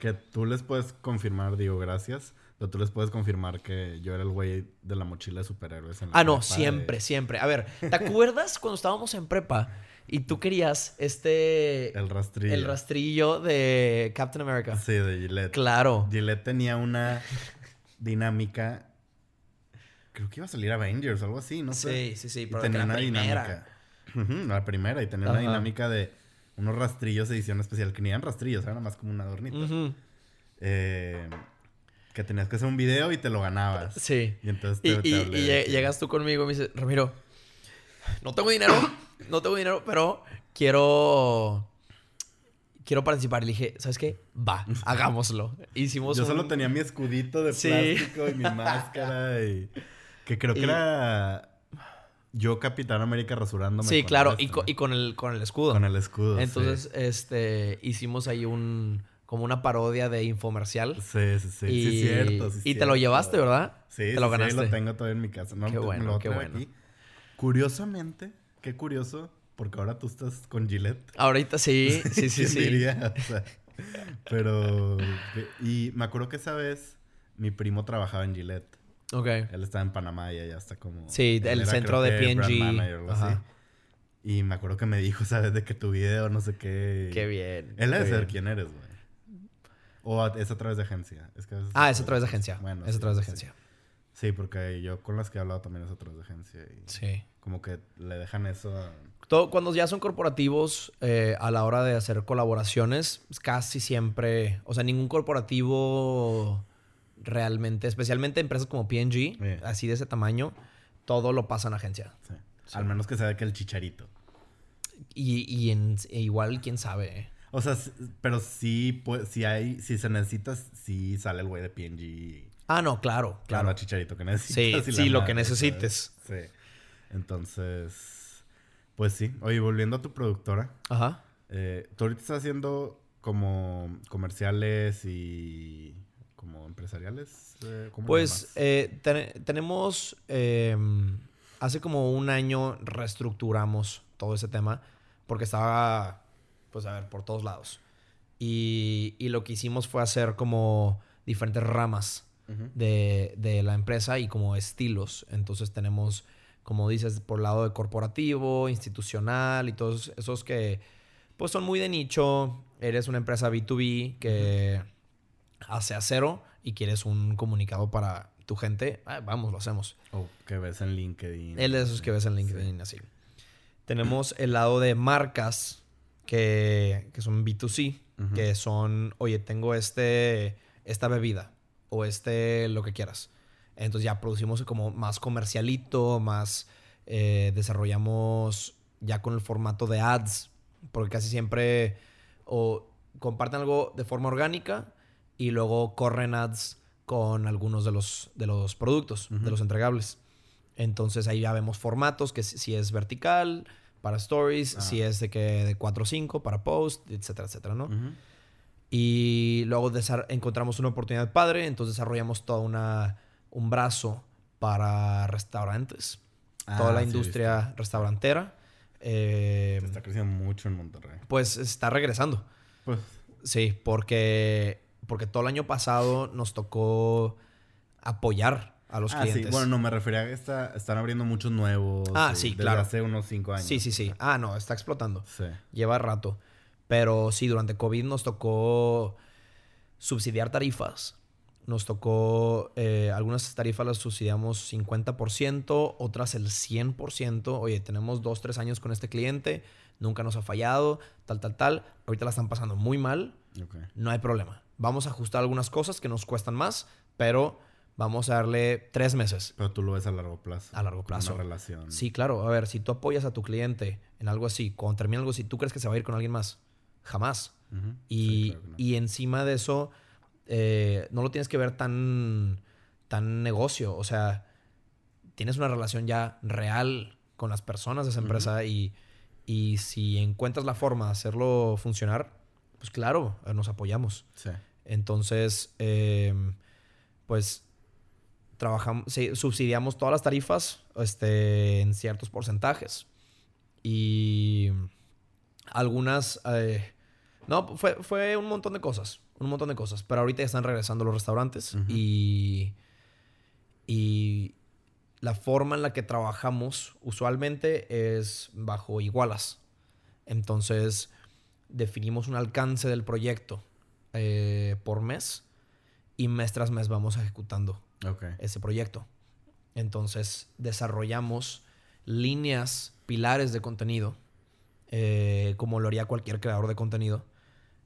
Que tú les puedes confirmar, digo, gracias. Pero tú les puedes confirmar que yo era el güey de la mochila de superhéroes. En la Ah, no, de- siempre, siempre. A ver, ¿te acuerdas cuando estábamos en prepa y tú querías este... El rastrillo. el rastrillo de Captain America? Sí, de Gillette. Claro. Gillette tenía una dinámica. Creo que iba a salir Avengers algo así, no sé. Sí, sí, sí, Y tenía una primera. dinámica. La primera. Y tenía una Ajá. dinámica de unos rastrillos de edición especial que ni eran rastrillos, eran más como un adornito. Eh, que tenías que hacer un video y te lo ganabas. Sí. Y entonces Y, te, te y- hablé y llegas tú conmigo y me dices, Ramiro, no tengo dinero, no tengo dinero, pero quiero... Quiero participar. Y le dije, ¿sabes qué? Va, hagámoslo. Hicimos Yo solo tenía mi escudito de Sí. plástico y mi máscara y... Que creo que Y- era... Yo, Capitán América, rasurándome. Sí, claro, y, co- ¿no? y con, el, con el escudo. Con el escudo, Entonces, este, hicimos ahí un... Como una parodia de infomercial. Sí, sí, sí. y, Sí, cierto. sí, y te lo llevaste, ¿verdad? Sí, Te sí, lo sí, ganaste. lo tengo todavía en mi casa. No, Qué bueno, lo qué bueno. aquí. Curiosamente, qué curioso, porque ahora tú estás con Gillette. Ahorita sí, sí, sí, ¿Quién sí. diría? O sea, pero... Y me acuerdo que esa vez mi primo trabajaba en Gillette. Ok. Él estaba en Panamá y allá está como... Sí, el era, centro de manager así. Ajá. Y me acuerdo que me dijo, ¿sabes? De que tu video, no sé qué. Qué bien. Él debe saber quién eres, güey. ¿O es a través de agencia? ah, es a través de agencia. Bueno, es a través de agencia. Sí. porque yo con las que he hablado también es a través de agencia. sí. Como que le dejan eso a... Todo, cuando ya son corporativos, eh, a la hora de hacer colaboraciones, casi siempre, o sea, ningún corporativo realmente, especialmente empresas como PNG, así de ese tamaño, todo lo pasa en agencia. Sí. Al menos que sea que el chicharito. Y, y en, e igual, quién sabe. O sea, pero sí, pues, si hay, si se necesita, sí sale el güey de PNG. Ah, no, claro, claro. chicharito que necesites. Sí, sí, lo que necesites. Sí. Entonces, pues sí. Oye, volviendo a tu productora. Ajá. Eh, tú ahorita estás haciendo como comerciales y como empresariales. Eh, pues eh, tenemos em, hace como un año reestructuramos todo ese tema porque estaba, pues a ver, por todos lados. Y, lo que hicimos fue hacer como diferentes ramas de, la empresa y como estilos. Entonces tenemos, como dices, por el lado de corporativo, institucional y todos esos que pues son muy de nicho. Eres una empresa B2B que hace acero y quieres un comunicado para tu gente, ah, vamos, lo hacemos. O que ves en LinkedIn. El de esos que ves en LinkedIn, así. Tenemos el lado de marcas que, son B2C, que son, oye, tengo este, esta bebida o este lo que quieras. Entonces ya producimos como más comercialito, más eh, desarrollamos ya con el formato de ads, porque casi siempre o comparten algo de forma orgánica y luego corren ads con algunos de los, de los productos, de los entregables. Entonces ahí ya vemos formatos, que si es vertical, para stories, ah. si es de que de 4 o 5, para post, etcétera, etcétera, ¿no? Y luego encontramos una oportunidad padre, entonces desarrollamos todo una, un brazo para restaurantes. toda la ah, industria restaurantera. Eh, está creciendo mucho en Monterrey. Pues está regresando. Pues. Sí, porque porque todo el año pasado nos tocó apoyar a los ah, clientes. Sí. Bueno, no, me refería a que están abriendo muchos nuevos. Ah, sí, claro. hace unos cinco años. Sí, sí, sí. Ah, no, está explotando. Sí. Lleva rato. Pero sí, durante COVID nos tocó subsidiar tarifas. Nos tocó, eh, algunas tarifas las subsidiamos 50%, otras el 100%. Oye, tenemos dos, tres años con este cliente, nunca nos ha fallado, tal, tal, tal. Ahorita la están pasando muy mal. No hay problema vamos a ajustar algunas cosas que nos cuestan más, pero vamos a darle tres meses. Pero tú lo ves a largo plazo. A largo plazo. Una relación. Sí, claro. A ver, si tú apoyas a tu cliente en algo así, cuando termina algo así, ¿tú crees que se va a ir con alguien más? Jamás. y, y, encima de eso, eh, no lo tienes que ver tan, tan negocio. O sea, tienes una relación ya real con las personas de esa empresa y, y si encuentras la forma de hacerlo funcionar, pues claro, nos apoyamos. Sí. Entonces, em, pues trabajamos, subsidiamos todas las tarifas este, en ciertos porcentajes. Y algunas... Eh, no, fue, fue, un montón de cosas. Un montón de cosas. Pero ahorita ya están regresando los restaurantes. Y... Y la forma en la que trabajamos usualmente es bajo igualas. Entonces, definimos un alcance del proyecto eh, por mes y mes tras mes vamos ejecutando ese proyecto. Entonces desarrollamos líneas, pilares de contenido, eh, como lo haría cualquier creador de contenido.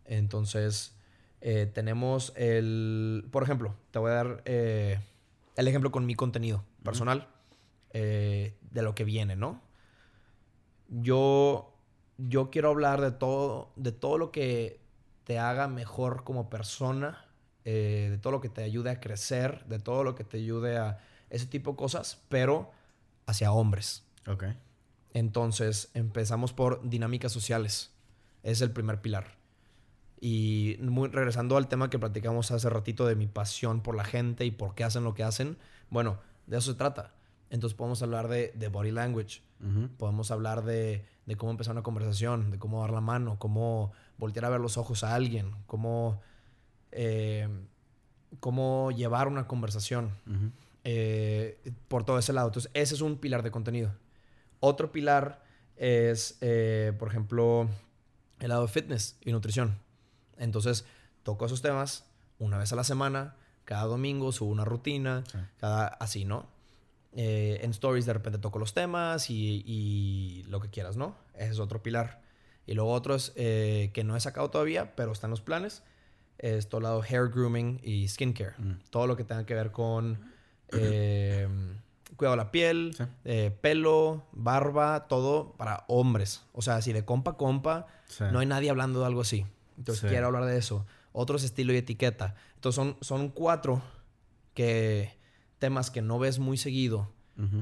Entonces eh, tenemos el, por ejemplo, te voy a dar el ejemplo con mi contenido personal de lo que viene, ¿no? Yo, yo quiero hablar de todo, de todo lo que te haga mejor como persona, eh, de todo lo que te ayude a crecer, de todo lo que te ayude a ese tipo de cosas, pero hacia hombres. Ok. Entonces empezamos por dinámicas sociales. Es el primer pilar. Y muy, regresando al tema que platicamos hace ratito de mi pasión por la gente y por qué hacen lo que hacen, bueno, de eso se trata. Entonces podemos hablar de, body language, podemos hablar de, de, cómo empezar una conversación, de cómo dar la mano, cómo voltear a ver los ojos a alguien, cómo, eh, cómo llevar una conversación eh, por todo ese lado. Entonces, ese es un pilar de contenido. Otro pilar es, eh, por ejemplo, el lado de fitness y nutrición. Entonces, toco esos temas una vez a la semana, cada domingo subo una rutina, cada así, ¿no? Eh, en stories de repente toco los temas y, y, lo que quieras, ¿no? Ese es otro pilar. Y luego otros eh, que no he sacado todavía, pero están los planes. Es todo lado hair grooming y skincare. Mm. Todo lo que tenga que ver con eh, cuidado de la piel, pelo, barba, todo para hombres. O sea, si de compa a compa, no hay nadie hablando de algo así. Entonces quiero hablar de eso. Otros estilo y etiqueta. Entonces son, son cuatro que, temas que no ves muy seguido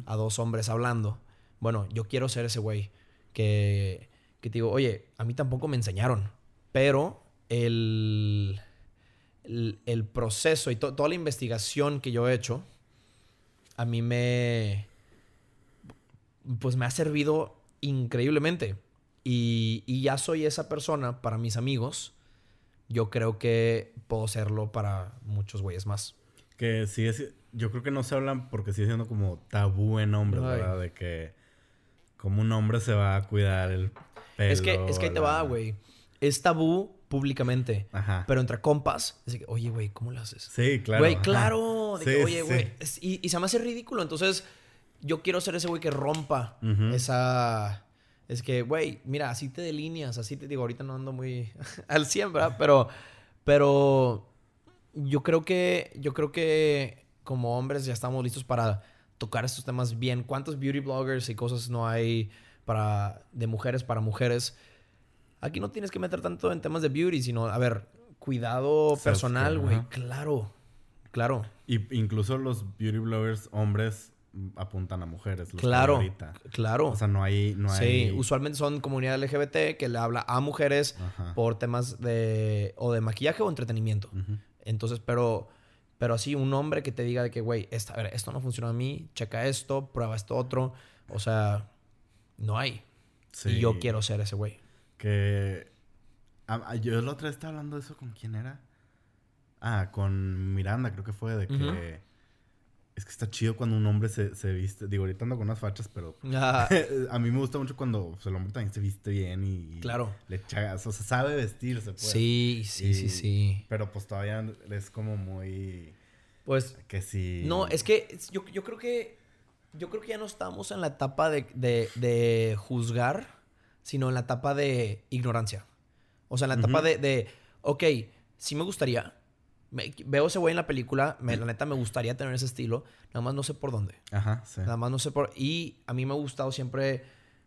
a dos hombres hablando. Bueno, yo quiero ser ese güey que, que te digo, oye, a mí tampoco me enseñaron, pero el, el, proceso y toda la investigación que yo he hecho, a mí me, pues me ha servido increíblemente. Y, y ya soy esa persona para mis amigos yo creo que puedo serlo para muchos güeyes más. Que sigue, yo creo que no se hablan porque sigue siendo como tabú en hombres, ¿verdad? De que como un hombre se va a cuidar el pelo. Es que, es que ahí te va, güey. Es tabú públicamente. Ajá. Pero entre compas, es que, oye, güey, ¿cómo lo haces? Sí, claro. Güey, claro. De que, oye, güey. Y, y, se me hace ridículo. Entonces, yo quiero ser ese güey que rompa esa es que, güey, mira, así te delineas, así te digo, ahorita no ando muy al 100, ¿verdad? Pero, pero yo creo que, yo creo que como hombres ya estamos listos para tocar estos temas bien. ¿Cuántos beauty bloggers y cosas no hay para, de mujeres para mujeres? Aquí no tienes que meter tanto en temas de beauty, sino, a ver, cuidado personal, güey. Claro, claro. Y incluso los beauty bloggers hombres apuntan a mujeres. Los claro, claro. O sea, no hay, no hay... Sí, usualmente son comunidad LGBT que le habla a mujeres por temas de o de maquillaje o entretenimiento. Entonces, pero, pero así un hombre que te diga de que, güey, esto no funciona a mí, checa esto, prueba esto otro. O sea, no hay. Sí. Y yo quiero ser ese güey. Que... yo la otra vez estaba hablando de eso con quién era. Ah, con Miranda, creo que fue, de que es que está chido cuando un hombre se, se viste. Digo, ahorita ando con unas fachas, pero. a mí me gusta mucho cuando pues, el hombre también se viste bien y. Claro. Le echa. O sea, sabe vestirse, pues. Sí, sí, sí, sí. Pero pues todavía es como muy. Pues. Que sí. No, es que yo, yo creo que. Yo creo que ya no estamos en la etapa de, de, de juzgar, sino en la etapa de ignorancia. O sea, en la etapa de, de. Ok, sí me gustaría veo ese güey en la película, me, la neta me gustaría tener ese estilo, nada más no sé por dónde. Ajá, sí. Nada más no sé por... Y a mí me ha gustado siempre,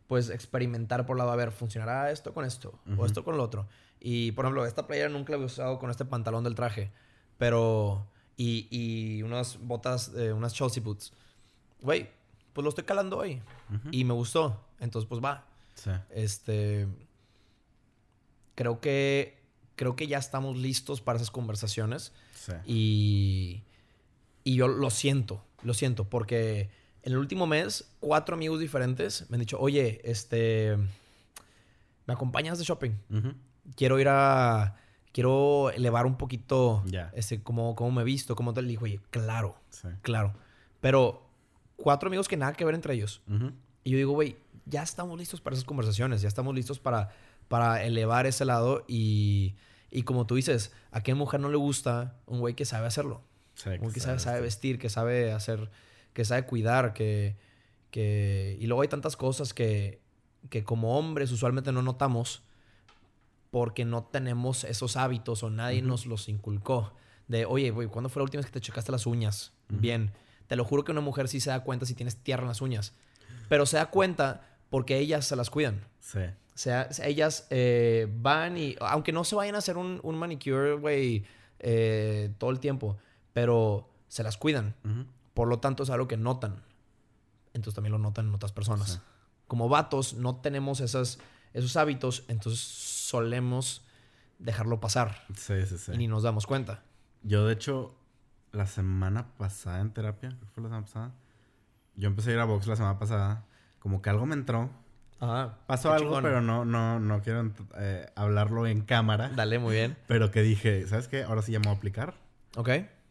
pues, experimentar por lado, a ver, ¿funcionará esto con esto? O esto con lo otro. Y, por ejemplo, esta playera nunca la había usado con este pantalón del traje, pero... Y, y unas botas, eh, unas Chelsea boots. Güey, pues lo estoy calando hoy. Y me gustó. Entonces, pues va. Sí. Este... Creo que creo que ya estamos listos para esas conversaciones. Sí. Y, y yo lo siento, lo siento, porque en el último mes, cuatro amigos diferentes me han dicho, oye, este, ¿me acompañas de shopping? Quiero ir a, quiero elevar un poquito, este, cómo, cómo me he visto, cómo te le digo, oye, claro, claro. Pero cuatro amigos que nada que ver entre ellos. Y yo digo, güey, ya estamos listos para esas conversaciones, ya estamos listos para para elevar ese lado y, y como tú dices, ¿a qué mujer no le gusta un güey que sabe hacerlo? un güey que sabe, sabe, vestir, que sabe hacer, que sabe cuidar, que, que... Y luego hay tantas cosas que, que como hombres usualmente no notamos porque no tenemos esos hábitos o nadie nos los inculcó. De, oye, güey, ¿cuándo fue la última vez que te checaste las uñas? Bien. Te lo juro que una mujer sí se da cuenta si tienes tierra en las uñas. Pero se da cuenta porque ellas se las cuidan. Sí. O sea, ellas eh, van y, aunque no se vayan a hacer un, un manicure, güey, eh, todo el tiempo, pero se las cuidan. Por lo tanto, es algo que notan. Entonces también lo notan en otras personas. Como vatos, no tenemos esas, esos hábitos, entonces solemos dejarlo pasar. Sí, sí, sí. Y ni nos damos cuenta. Yo, de hecho, la semana pasada en terapia, ¿qué fue la semana pasada? Yo empecé a ir a box la semana pasada. Como que algo me entró Pasó algo, pero no, no, no quiero eh, hablarlo en cámara. Dale, muy bien. Pero que dije, ¿sabes qué? Ahora sí ya me voy a aplicar. Ok.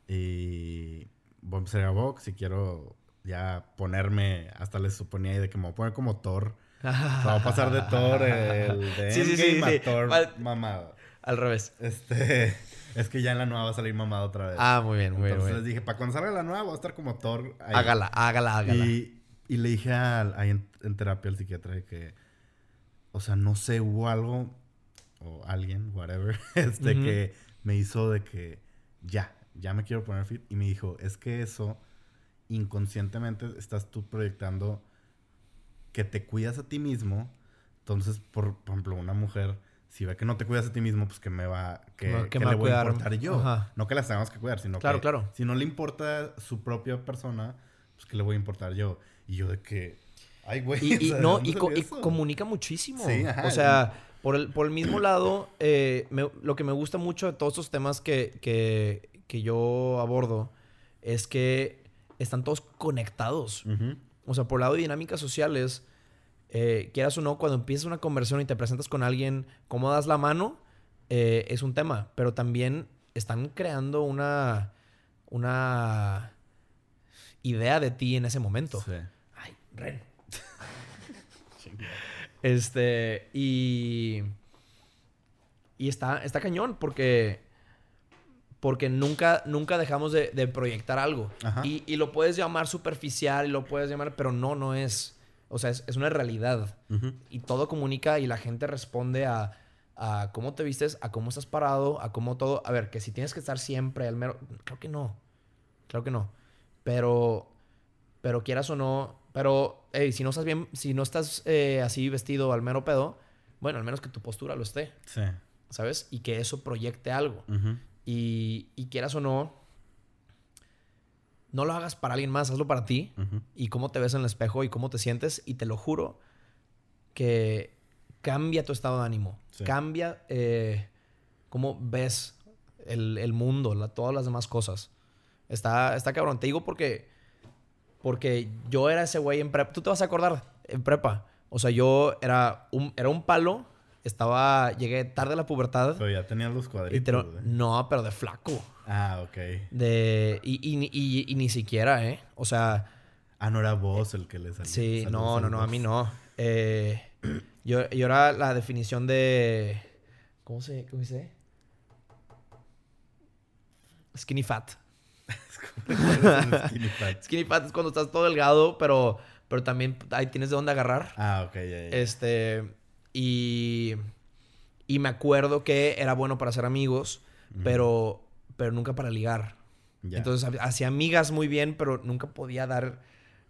Y voy a empezar a box y quiero ya ponerme, hasta les suponía ahí de que me voy a poner como Thor. o va a pasar de Thor, el de sí, sí, sí, a Thor mamado. Al revés. Este. Es que ya en la nueva va a salir mamada otra vez. Ah, muy bien, muy bien. Entonces les dije, para cuando salga la nueva, voy a estar como Thor. Ahí. Hágala, hágala, hágala. Y, y le dije al, ahí en, en terapia al psiquiatra de que. O sea, no sé, hubo algo. O alguien, whatever. Este que me hizo de que. Ya, ya me quiero poner fit. Y me dijo, es que eso. Inconscientemente estás tú proyectando. Que te cuidas a ti mismo. Entonces, por, por ejemplo, una mujer. Si ve que no te cuidas a ti mismo, pues que me va. Que, No, que que me le a voy a cuidar. importar yo. Ajá. No que las tengamos que cuidar, sino Claro, que. claro. Si no le importa su propia persona, pues que le voy a importar yo. Y yo de que. Ay, güey. Y, y sea, ¿de no, y, co- y comunica muchísimo. Sí, ajá. O sea, por el, por el mismo lado, eh, me- lo que me gusta mucho de todos estos temas que, que, que yo abordo es que están todos conectados. O sea, por el lado de dinámicas sociales, eh, quieras o no, cuando empiezas una conversión y te presentas con alguien, cómo das la mano, eh, es un tema. Pero también están creando una, una idea de ti en ese momento. Sí. Ay, Ren. este, y. Y está, está cañón porque. Porque nunca, nunca dejamos de, de proyectar algo. Y, y lo puedes llamar superficial y lo puedes llamar, pero no, no es. O sea, es, es una realidad. Y todo comunica y la gente responde a, a cómo te vistes, a cómo estás parado, a cómo todo. A ver, que si tienes que estar siempre al mero. Creo que no. Creo que no. Pero. Pero quieras o no. Pero, hey, si no estás bien. Si no estás eh, así vestido al mero pedo. Bueno, al menos que tu postura lo esté. Sí. ¿Sabes? Y que eso proyecte algo. Y quieras o no. No lo hagas para alguien más, hazlo para ti y cómo te ves en el espejo y cómo te sientes. Y te lo juro que cambia tu estado de ánimo. Sí. Cambia eh, cómo ves el, el mundo, la- todas las demás cosas. Está, está cabrón. Te digo porque, porque yo era ese güey en prepa. Tú te vas a acordar en prepa. O sea, yo era un, era un palo. Estaba, llegué tarde a la pubertad. Pero ya tenías los cuadritos. te no, pero de flaco. Ah, ok. De, y, y, ni- y- y ni siquiera, ¿eh? O sea, Ah, no era vos el que le salió. sí, Saludos no, no, no, a mí no. Eh, yo, yo era la definición de. ¿Cómo se cómo dice? Skinny fat. Skinny fat. Skinny fat es cuando estás todo delgado, pero, pero también ahí tienes de dónde agarrar. Ah, ok, ya, ya. Este. Y. Y me acuerdo que era bueno para hacer amigos, pero, pero nunca para ligar. Entonces ha- hacía amigas muy bien, pero nunca podía dar.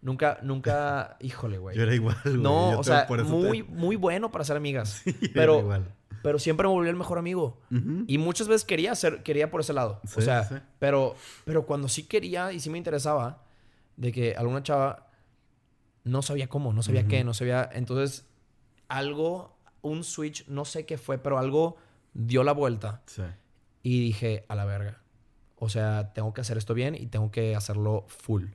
Nunca, nunca. Híjole, güey. Yo era igual, güey. No, Yo o sea, te- muy, muy bueno para ser amigas. Pero, igual. pero siempre me volví el mejor amigo. Y muchas veces quería ser, quería por ese lado. o sea, sí. pero, pero cuando sí quería y sí me interesaba de que alguna chava no sabía cómo, no sabía qué, no sabía. Entonces, algo, un switch, no sé qué fue, pero algo dio la vuelta. Sí. Y dije, a la verga. O sea, tengo que hacer esto bien y tengo que hacerlo full.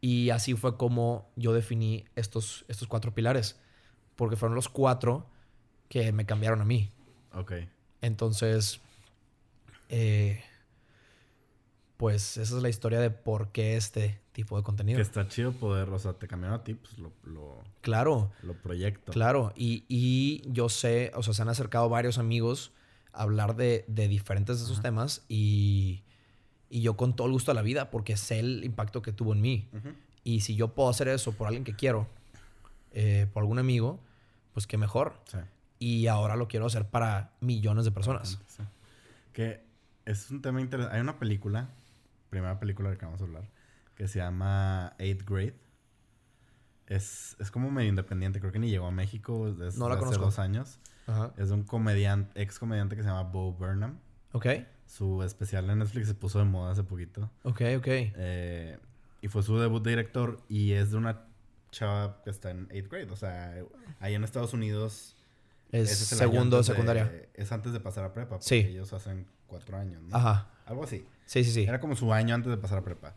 Y así fue como yo definí estos, estos cuatro pilares. Porque fueron los cuatro que me cambiaron a mí. Ok. Entonces, eh, pues esa es la historia de por qué este tipo de contenido. Que está chido poder, o sea, te cambiaron a ti, pues lo, lo, Claro, lo proyecto. claro. Y, y yo sé, o sea, se han acercado varios amigos a hablar de, de diferentes de esos Ajá. temas y, y yo con todo el gusto de la vida porque sé el impacto que tuvo en mí. Y si yo puedo hacer eso por alguien que quiero, eh, por algún amigo, pues qué mejor. Sí. Y ahora lo quiero hacer para millones de personas. Sí. Que es un tema interesante. Hay una película, primera película de que vamos a hablar, que se llama Eighth Grade. Es, es como medio independiente, creo que ni llegó a México desde No la hace conozco. dos años. Ajá. Es de un comediante, ex comediante que se llama Bo Burnham. Ok, Su especial en Netflix se puso de moda hace poquito. ok, ok. Eh, y fue su debut de director y es de una chava que está en 8th grade. O sea, ahí en Estados Unidos... Es, segundo, de- secundaria. es antes de pasar a prepa. Porque Sí. ellos hacen cuatro años, ¿no? Ajá. Algo así. Sí, sí, sí. Era como su año antes de pasar a prepa.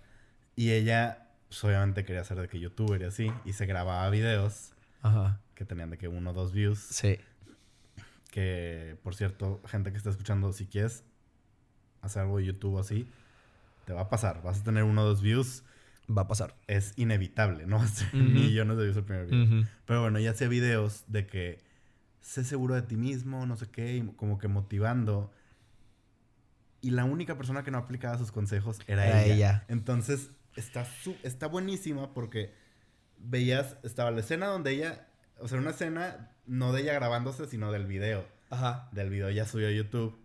Y ella, pues obviamente quería ser de que youtuber y así. Y se grababa videos Ajá. que tenían de que uno o dos views. Sí. Que, por cierto, gente que está escuchando, si quieres hacer algo de YouTube así, te va a pasar. Vas a tener uno o dos views. Va a pasar. Es inevitable, ¿no? Vas a tener Ujú. millones de views el primer video. Ujú. Pero bueno, ella hacía videos de que sé seguro de ti mismo, no sé qué, y como que motivando. Y la única persona que no aplicaba sus consejos era, Era ella. ella. Entonces, está, su- está buenísima porque veías, estaba la escena donde ella, o sea, una escena no de ella grabándose, sino del video. Ajá. Del video ya subió a YouTube.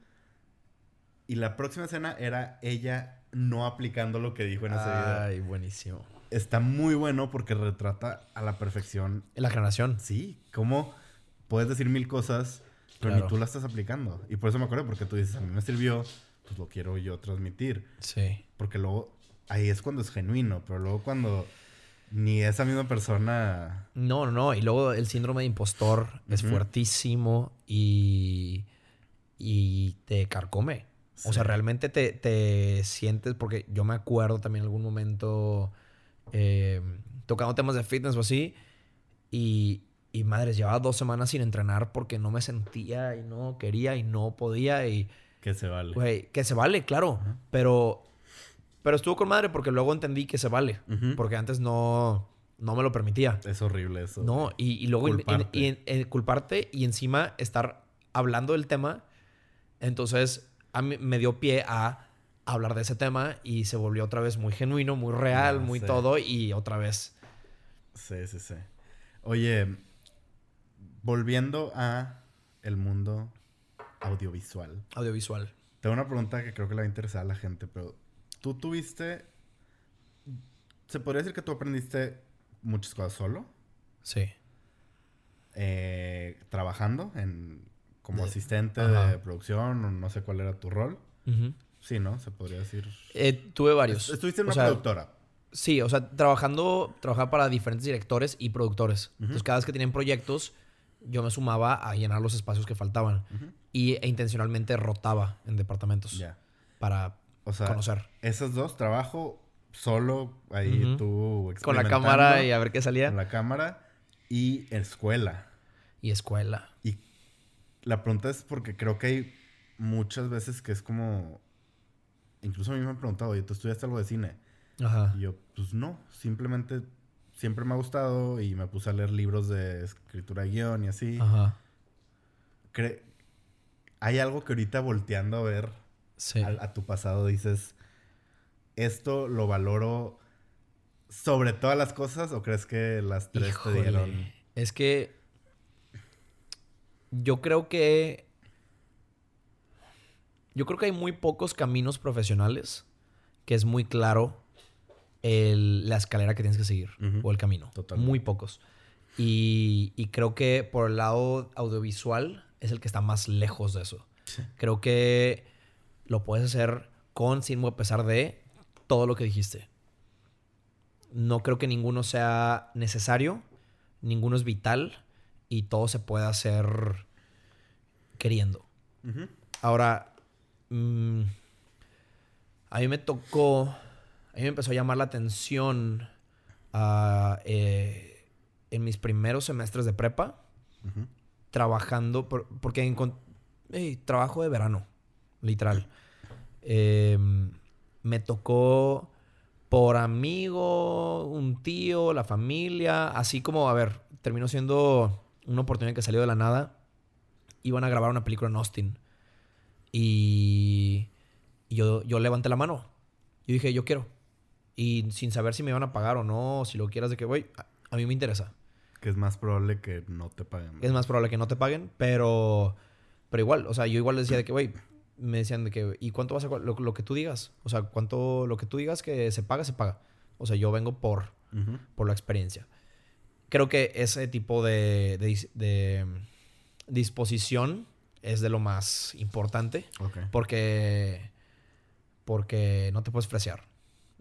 Y la próxima escena era ella no aplicando lo que dijo en ese video. Ay, buenísimo. Está muy bueno porque retrata a la perfección la generación. Sí, cómo puedes decir mil cosas, pero Claro. ni tú las estás aplicando. Y por eso me acuerdo, porque tú dices, a mí me sirvió, pues lo quiero yo transmitir. Sí. Porque luego, ahí es cuando es genuino, pero luego cuando ni esa misma persona... No, no, no. Y luego el síndrome de impostor es Ujú. fuertísimo y, y te carcome. O Sí. sea, realmente te, te sientes, porque yo me acuerdo también en algún momento eh, tocando temas de fitness o así, y, y madres, llevaba dos semanas sin entrenar porque no me sentía y no quería y no podía y, Que se vale. güey, que se vale, claro, pero, pero estuvo con madre porque luego entendí que se vale, porque antes no, no me lo permitía. Es horrible eso. No, y, y luego Culparte. y en- en culparte y encima estar hablando del tema. Entonces, a mí me dio pie a hablar de ese tema y se volvió otra vez muy genuino, muy real, Ah, muy sí. todo y otra vez. Sí, sí, sí. Oye, volviendo a el mundo audiovisual. Audiovisual. Tengo una pregunta que creo que le va a interesar a la gente, pero tú tuviste... ¿Se podría decir que tú aprendiste muchas cosas solo? Sí. Eh, trabajando en como De- asistente ajá. de producción o no sé cuál era tu rol. Sí, ¿no? Se podría decir. Eh, tuve varios. Estuviste en O una sea, productora. Sí, o sea, trabajando, trabajaba para diferentes directores y productores. Entonces, cada vez que tenían proyectos, yo me sumaba a llenar los espacios que faltaban. Y e intencionalmente rotaba en departamentos Ya. para O sea, conocer. esos dos, trabajo solo, ahí Ujú. tú Con la cámara y a ver qué salía. Con la cámara y escuela. Y escuela. Y la pregunta es porque creo que hay muchas veces que es como... Incluso a mí me han preguntado, oye, ¿tú estudiaste algo de cine? Ajá. Y yo, pues no, simplemente siempre me ha gustado y me puse a leer libros de escritura de guion y así. Ajá. Cre- ¿Hay algo que ahorita volteando a ver Sí. a, a tu pasado dices, esto lo valoro sobre todas las cosas o crees que las tres Híjole. te dieron? Es que yo creo que yo creo que hay muy pocos caminos profesionales que es muy claro el- la escalera que tienes que seguir o el camino. Totalmente. Muy pocos. Y, y creo que por el lado audiovisual es el que está más lejos de eso. Creo que lo puedes hacer con, sin o a pesar de todo lo que dijiste. No creo que ninguno sea necesario, ninguno es vital y todo se puede hacer queriendo. Ahora, mm, a mí me tocó, a mí me empezó a llamar la atención ah, eh, en mis primeros semestres de prepa, trabajando, por- porque trabajo de verano, literal. Eh, me tocó por amigo, un tío, la familia, así como, a ver, terminó siendo una oportunidad que salió de la nada. Iban a grabar una película en Austin. Y, yo, yo levanté la mano. Yo dije, yo quiero. Y sin saber si me iban a pagar o no, si lo quieras, de que, güey, a, a mí me interesa. Que es más probable que no te paguen. Es más probable que no te paguen, pero, pero igual, o sea, yo igual decía de que, güey, me decían de que, ¿y cuánto vas a, lo, lo que tú digas? O sea, cuánto, lo que tú digas que se paga, se paga. O sea, yo vengo por, por la experiencia. Creo que ese tipo de, de de, mm, disposición es de lo más importante Ok. porque, porque no te puedes fresear.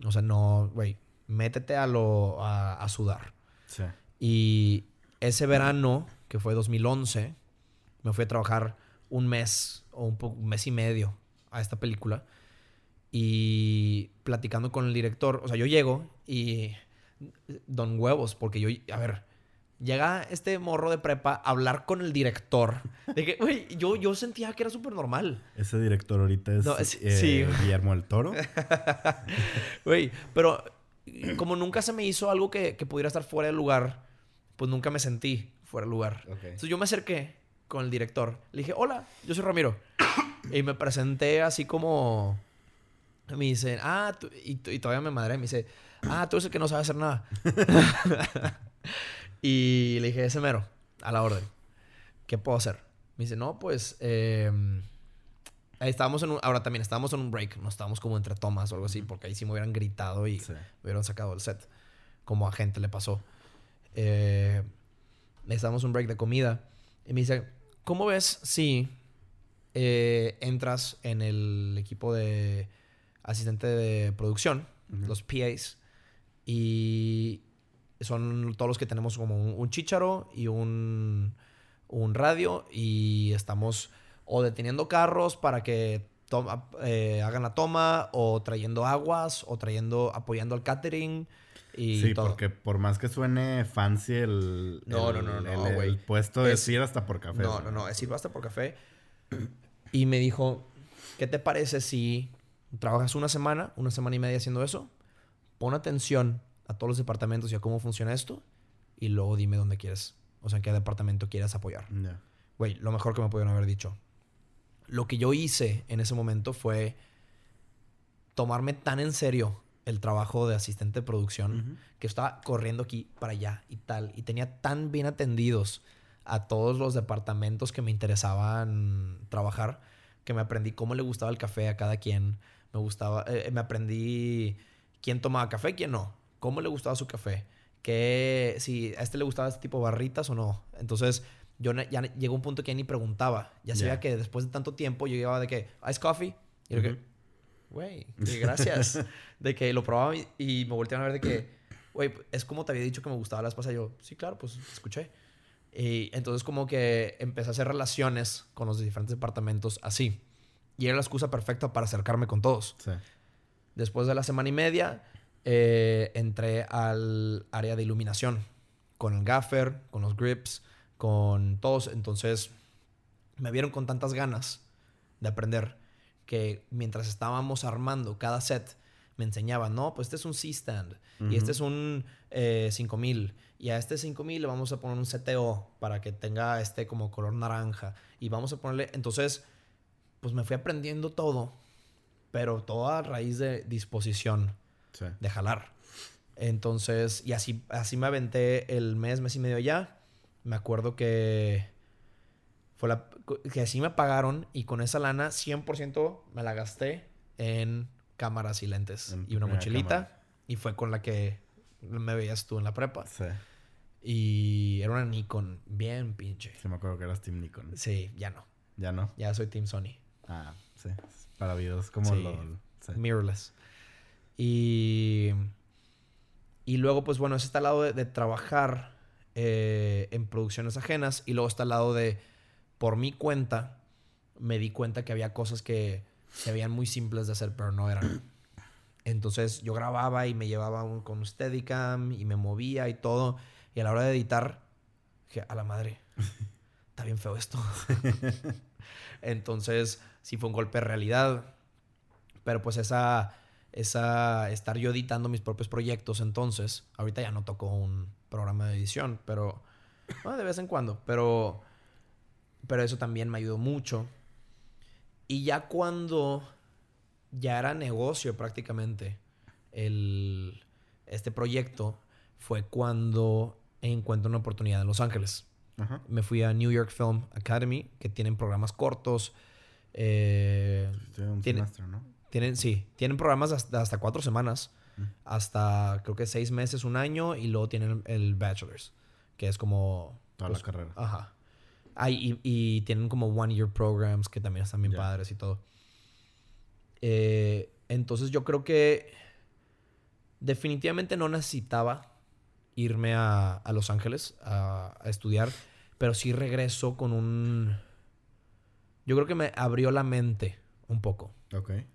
O sea, no, güey, métete a, lo, a, a sudar. Sí. Y ese verano, que fue 2011, me fui a trabajar un mes o un, po- un mes y medio a esta película. Y platicando con el director, o sea, yo llego y don huevos, porque yo, a ver, llega este morro de prepa a hablar con el director. De que, güey, yo, yo sentía que era súper normal. Ese director ahorita es, No, es- eh, sí. Guillermo del Toro. Güey, pero como nunca se me hizo algo que, que pudiera estar fuera de lugar, pues nunca me sentí fuera de lugar. Ok. Entonces yo me acerqué con el director. Le dije, hola, yo soy Ramiro. y me presenté así como... Me dice, ah, y, todavía me madre, me dice, ah, tú eres el que no sabe hacer nada. y le dije, ese mero, a la orden. ¿Qué puedo hacer? Me dice, no, pues... Eh, estábamos en un, ahora también estábamos en un break, no estábamos como entre tomas o algo así, porque ahí sí me hubieran gritado y me hubieran sacado el set, como a gente le pasó. Eh, estábamos en un break de comida y me dice, ¿cómo ves si eh, entras en el equipo de asistente de producción, los PAs, y son todos los que tenemos como un, un chícharo y un, un radio y estamos o deteniendo carros para que eh, hagan la toma, o trayendo aguas, o trayendo, apoyando al catering. Y sí, porque por más que suene fancy el, no, no, no, no, el, puesto es, ir hasta por café. No, no, no, es ir hasta por café. Y me dijo, ¿qué te parece si trabajas una semana, una semana y media haciendo eso? Pon atención a todos los departamentos y a cómo funciona esto. Y luego dime dónde quieres, o sea, en qué departamento quieres apoyar. Güey, lo mejor que me pudieron haber dicho lo que yo hice en ese momento fue tomarme tan en serio el trabajo de asistente de producción que estaba corriendo aquí para allá y tal. Y tenía tan bien atendidos a todos los departamentos que me interesaban trabajar que me aprendí cómo le gustaba el café a cada quien. Me gustaba, eh, me aprendí quién tomaba café, quién no. Cómo le gustaba su café. Que si a este le gustaba este tipo de barritas o no. Entonces yo ya llegó un punto que ya ni preguntaba. Ya sabía que después de tanto tiempo yo llegaba de que, ice coffee. Y yo que, güey, gracias. de que lo probaba y, me voltearon a ver de que, güey, es como te había dicho que me gustaba la esposa. Yo, sí, claro, pues escuché. Y entonces como que empecé a hacer relaciones con los diferentes departamentos así. Y era la excusa perfecta para acercarme con todos. Sí. Después de la semana y media, eh, entré al área de iluminación. Con el gaffer, con los grips con todos. Entonces me vieron con tantas ganas de aprender que mientras estábamos armando cada set, me enseñaban, no, pues este es un C-stand y este es un 5000 eh, y a este 5000 le vamos a poner un CTO para que tenga este como color naranja y vamos a ponerle, entonces, pues me fui aprendiendo todo, pero todo a raíz de disposición, de jalar. Entonces, y así, así me aventé el mes, mes y medio ya. Me acuerdo que fue la que así me pagaron y con esa lana 100% me la gasté en cámaras y lentes y una mochilita y fue con la que me veías tú en la prepa. Sí. Y era una Nikon bien pinche. Sí, me acuerdo que eras Team Nikon. Sí, ya no. ¿Ya no? Ya soy Team Sony. Ah, sí. Para videos como sí. Mirrorless. Y... Y luego, pues bueno, ese está al lado de trabajar eh, en producciones ajenas y luego está al lado de, por mi cuenta, me di cuenta que había cosas que se veían muy simples de hacer, pero no eran. Entonces yo grababa y me llevaba con un Steadicam y me movía y todo. Y a la hora de editar, dije, a la madre, está bien feo esto. Entonces sí fue un golpe de realidad. Pero pues esa, esa, estar yo editando mis propios proyectos entonces, ahorita ya no tocó un, programa de edición, pero de vez en cuando, pero pero eso también me ayudó mucho. Y ya cuando ya era negocio prácticamente el este proyecto fue cuando encuentro una oportunidad en Los Ángeles. Me fui a New York Film Academy, que tienen programas cortos. Eh, tienen, ¿no? tienen, sí, tienen programas hasta, hasta cuatro semanas hasta creo que seis meses, un año, y luego tienen el bachelor's, que es como... Toda la pues, carrera. Ajá. Y, tienen como one year programs que también están bien padres y todo. Eh, entonces yo creo que definitivamente no necesitaba irme a, Los Ángeles a, a, estudiar, pero sí regreso con un... Yo creo que me abrió la mente un poco.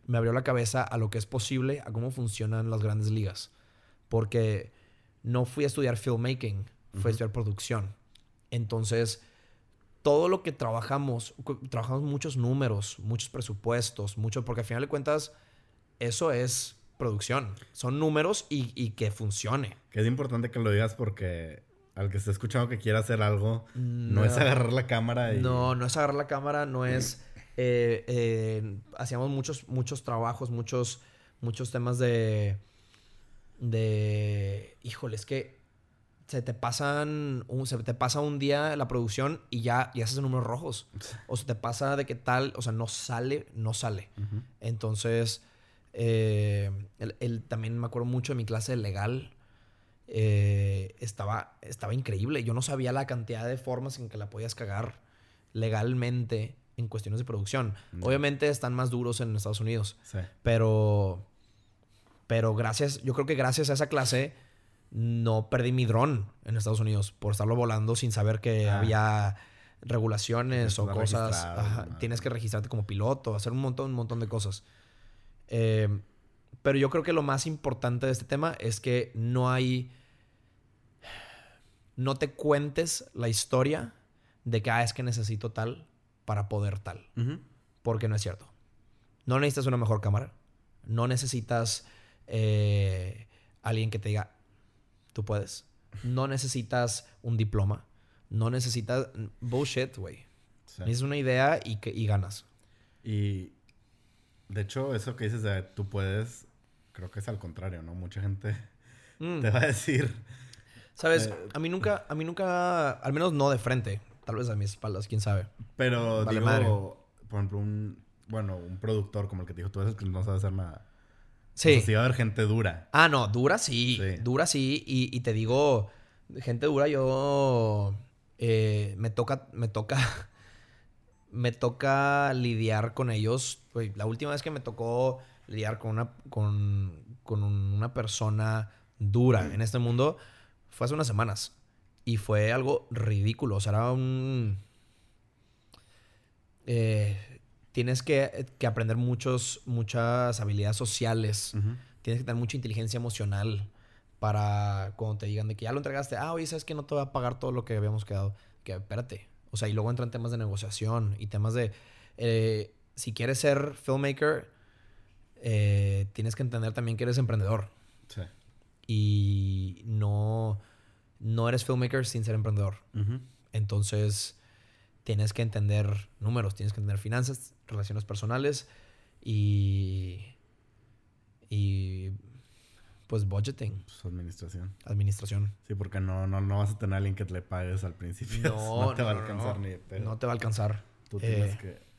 Me abrió la cabeza a lo que es posible, a cómo funcionan las grandes ligas. Porque no fui a estudiar filmmaking, fui a estudiar producción. Entonces, todo lo que trabajamos, trabajamos muchos números, muchos presupuestos, mucho, porque al final de cuentas, eso es producción. Son números y, que funcione. Que es importante que lo digas porque al que esté escuchando que quiera hacer algo, no, es agarrar la cámara y... No, no es agarrar la cámara, no es... Eh, eh, hacíamos muchos, muchos trabajos, muchos, muchos temas de... De... Híjole, es que se te pasan... Un, se te pasa un día la producción y ya, ya haces números rojos. O se te pasa de que tal... O sea, no sale, no sale. Entonces... Eh, él, también me acuerdo mucho de mi clase de legal eh, estaba, estaba increíble. Yo no sabía la cantidad de formas en que la podías cagar legalmente en cuestiones de producción. Obviamente están más duros en Estados Unidos. Pero. Pero gracias. Yo creo que gracias a esa clase no perdí mi dron en Estados Unidos por estarlo volando sin saber que ah. había regulaciones o cosas. tienes que registrarte como piloto, hacer un montón, un montón de cosas. Eh, pero yo creo que lo más importante de este tema es que no hay no te cuentes la historia de que, ah, es que necesito tal para poder tal. Porque no es cierto. No necesitas una mejor cámara. No necesitas eh, alguien que te diga, tú puedes. No necesitas un diploma. No necesitas bullshit, güey. Es una idea y, que, y ganas. Y de hecho, eso que dices de tú puedes, creo que es al contrario, ¿no? Mucha gente mm. te va a decir, ¿Sabes? Eh, a mí nunca, a mí nunca, al menos no de frente. Tal vez a mis espaldas, quién sabe. Pero digo, por ejemplo, un, bueno, un productor como el que te dijo, tú eres que no sabe hacer nada. Sí. sí va a haber gente dura. Ah, no, dura sí. Dura sí. Y, te digo, gente dura, yo eh, me toca, me toca, me toca lidiar con ellos. la última vez que me tocó lidiar con una, con, con una persona dura en este mundo fue hace unas semanas. Y fue algo ridículo. O sea, era un. Eh, tienes que, aprender muchos, muchas habilidades sociales. Tienes que tener mucha inteligencia emocional para cuando te digan de que ya lo entregaste. Ah, oye, ¿sabes que no te voy a pagar todo lo que habíamos quedado? Que espérate. O sea, y luego entran temas de negociación y temas de. Eh, si quieres ser filmmaker, eh, tienes que entender también que eres emprendedor. Sí y no, no eres filmmaker sin ser emprendedor. Entonces, tienes que entender números, tienes que entender finanzas, relaciones personales y, y pues budgeting. Pues administración. Administración. Sí, porque no, no, no vas a tener a alguien que le pagues al principio. No, no te va a alcanzar ni No te va a alcanzar. Tú tienes eh, que...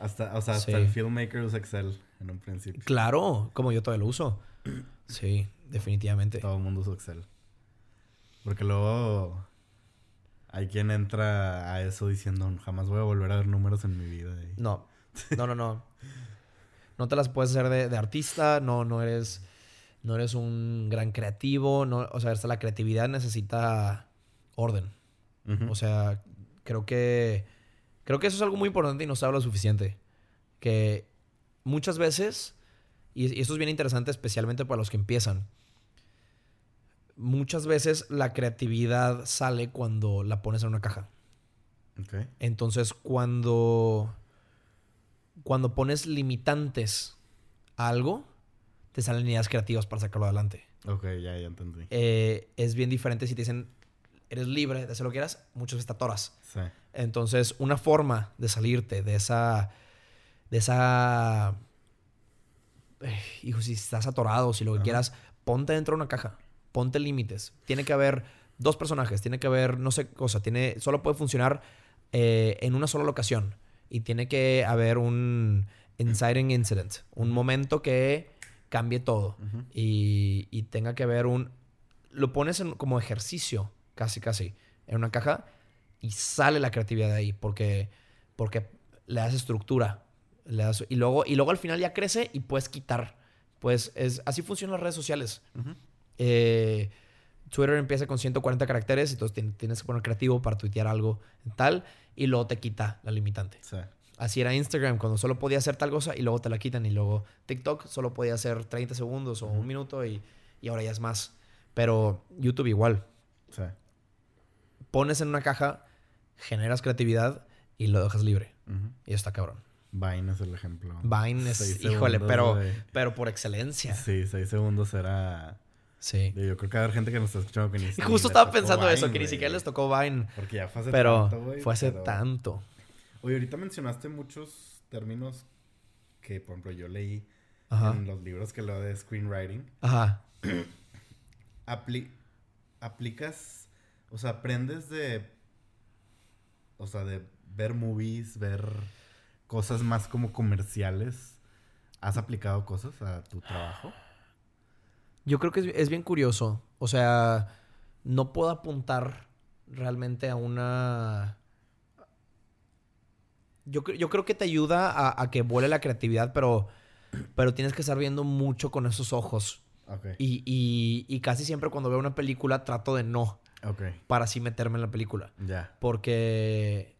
Hasta, o sea, hasta el filmmaker usa Excel en un principio. Claro, como yo todavía lo uso. Sí, definitivamente. Todo el mundo usa Excel. Porque luego hay quien entra a eso diciendo jamás voy a volver a ver números en mi vida. No, no, no, no. no te las puedes hacer de, artista, no, no eres. No eres un gran creativo. No, o sea, la creatividad necesita orden. O sea, creo que. Creo que eso es algo muy importante y no se habla suficiente. Que muchas veces y, esto es bien interesante especialmente para los que empiezan. Muchas veces la creatividad sale cuando la pones en una caja. Entonces, cuando, cuando pones limitantes a algo, te salen ideas creativas para sacarlo adelante. Ok, ya, ya entendí. Eh, es bien diferente si te dicen, eres libre de hacer lo que quieras, muchas veces te atoras. Sí. Entonces, una forma de salirte de esa, de esa hijo, si estás atorado, si lo que quieras, ponte dentro de una caja, ponte límites. Tiene que haber dos personajes, tiene que haber, no sé, cosa, tiene, solo puede funcionar eh, en una sola locación y tiene que haber un inciting incident, un momento que cambie todo y, tenga que haber un, lo pones como ejercicio, casi, casi, en una caja y sale la creatividad de ahí porque, porque le das estructura y, luego, y luego al final ya crece y puedes quitar. Pues es, así funcionan las redes sociales. Eh, Twitter empieza con 140 caracteres, entonces tienes que poner creativo para tuitear algo tal, y luego te quita la limitante. Así era Instagram, cuando solo podía hacer tal cosa y luego te la quitan, y luego TikTok solo podía hacer 30 segundos o un minuto y, ahora ya es más. Pero YouTube igual. Pones en una caja, generas creatividad y lo dejas libre. Y está cabrón. Vine es el ejemplo. Vine es, híjole, pero, pero por excelencia. Sí, seis segundos era Sí. Yo creo que va a haber gente que nos está escuchando que ni Y justo estaba pensando eso, que ni siquiera les tocó Vine. Porque ya fue hace pero tanto, güey. fue hace pero- tanto. Oye, ahorita mencionaste muchos términos que, por ejemplo, yo leí Ajá. en los libros que leo de screenwriting. Ajá. Apli- aplicas, o sea, aprendes de, o sea, de ver movies, ver cosas más como comerciales. ¿Has aplicado cosas a tu trabajo? Yo creo que es, es bien curioso. O sea, no puedo apuntar realmente a una... Yo, yo creo que te ayuda a, a que vuele la creatividad, pero, pero tienes que estar viendo mucho con esos ojos. Y, y- y casi siempre cuando veo una película trato de no, Ok, para así meterme en la película. ya. Porque.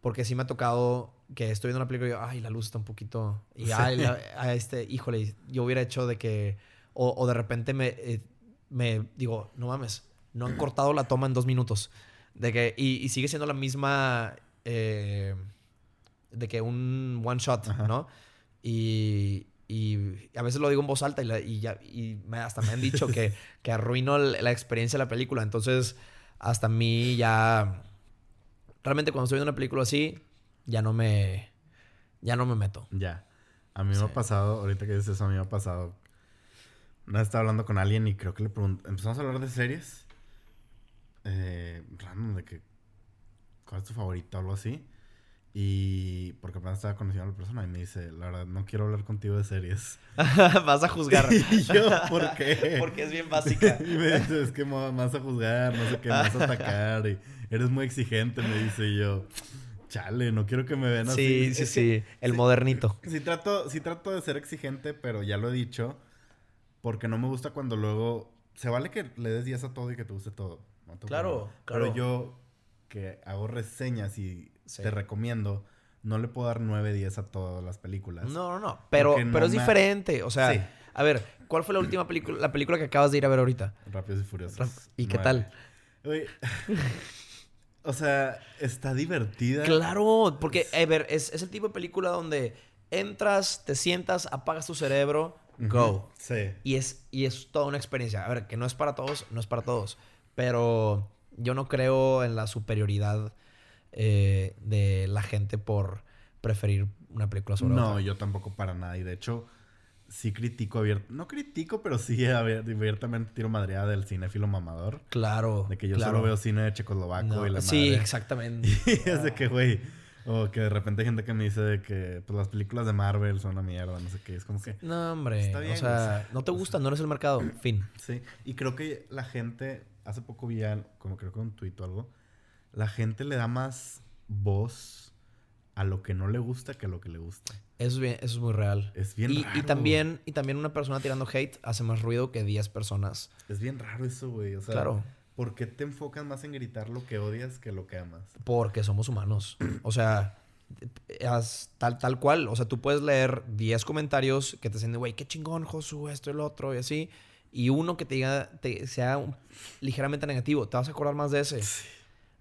Porque sí me ha tocado que estoy viendo una película y yo, ay, la luz está un poquito. Y ay, la- a este, híjole, yo hubiera hecho de que. O, o de repente me, eh, me digo, no mames, no han cortado la toma en dos minutos. De que, y, y sigue siendo la misma. eh, de que un one shot, Ajá. ¿no? Y, y a veces lo digo en voz alta y, la- y ya, y me- hasta me han dicho que, que arruino la experiencia de la película. Entonces, hasta a mí ya. Realmente cuando estoy viendo una película así, ya no me. Ya no me meto. Ya. A mí me ha pasado, ahorita que dices eso, a mí me ha pasado. Una vez estaba hablando con alguien y creo que le pregunté. Empezamos a hablar de series. Eh, random, de que. ¿Cuál es tu favorita o algo así? Y. Porque apenas estaba conociendo a la persona y me dice, la verdad, no quiero hablar contigo de series. Vas a juzgar. y yo, ¿por qué? Porque es bien básica. y me dice, es que me vas a juzgar, no sé qué, me vas a atacar. Y eres muy exigente, me dice y yo. Chale, no quiero que me vean así. Sí, sí, Es sí. El sí. modernito. Sí trato, sí trato de ser exigente, pero ya lo he dicho. Porque no me gusta cuando luego... Se vale que le des días a todo y que te guste todo. no Claro, claro. Pero yo, que hago reseñas y Sí. te recomiendo, no le puedo dar nueve días a todas las películas. No, no, no. Pero, no pero es me- diferente. O sea, Sí. a ver, ¿cuál fue la última película, la película que acabas de ir a ver ahorita? Rápidos y Furiosos. Rap- ¿Y qué tal? O sea, está divertida. Claro, porque, a ver, es, es el tipo de película donde entras, te sientas, apagas tu cerebro, go. Sí. Y es, y es toda una experiencia. A ver, que no es para todos, no es para todos. Pero yo no creo en la superioridad eh, de la gente por preferir una película sobre No, otra. yo tampoco para nada. Y de hecho, sí critico abierto. No critico, pero sí abier- abiertamente tiro madreada del cinéfilo mamador. Claro. De que yo claro. solo veo cine de Checoslovaco No, y la Sí, madre. exactamente. Y es de que, güey. O que de repente hay gente que me dice de que pues, las películas de Marvel son una mierda, no sé qué. Es como que. No, hombre. Está bien, o sea, no te gustan, no eres el mercado. Fin. Sí. Y creo que la gente. Hace poco vi, como creo que un tuit o algo. La gente le da más voz a lo que no le gusta que a lo que le gusta. Eso es, bien, eso es muy real. Es bien y, y raro. también, y también una persona tirando hate hace más ruido que 10 personas. Es bien raro eso, güey. O sea, Claro. ¿Por qué te enfocas más en gritar lo que odias que lo que amas? Porque somos humanos. O sea, tal, tal cual. O sea, tú puedes leer 10 comentarios que te dicen, güey, qué chingón, Josu, esto y lo otro, y así. Y uno que te diga, te, sea un- ligeramente negativo. Te vas a acordar más de ese.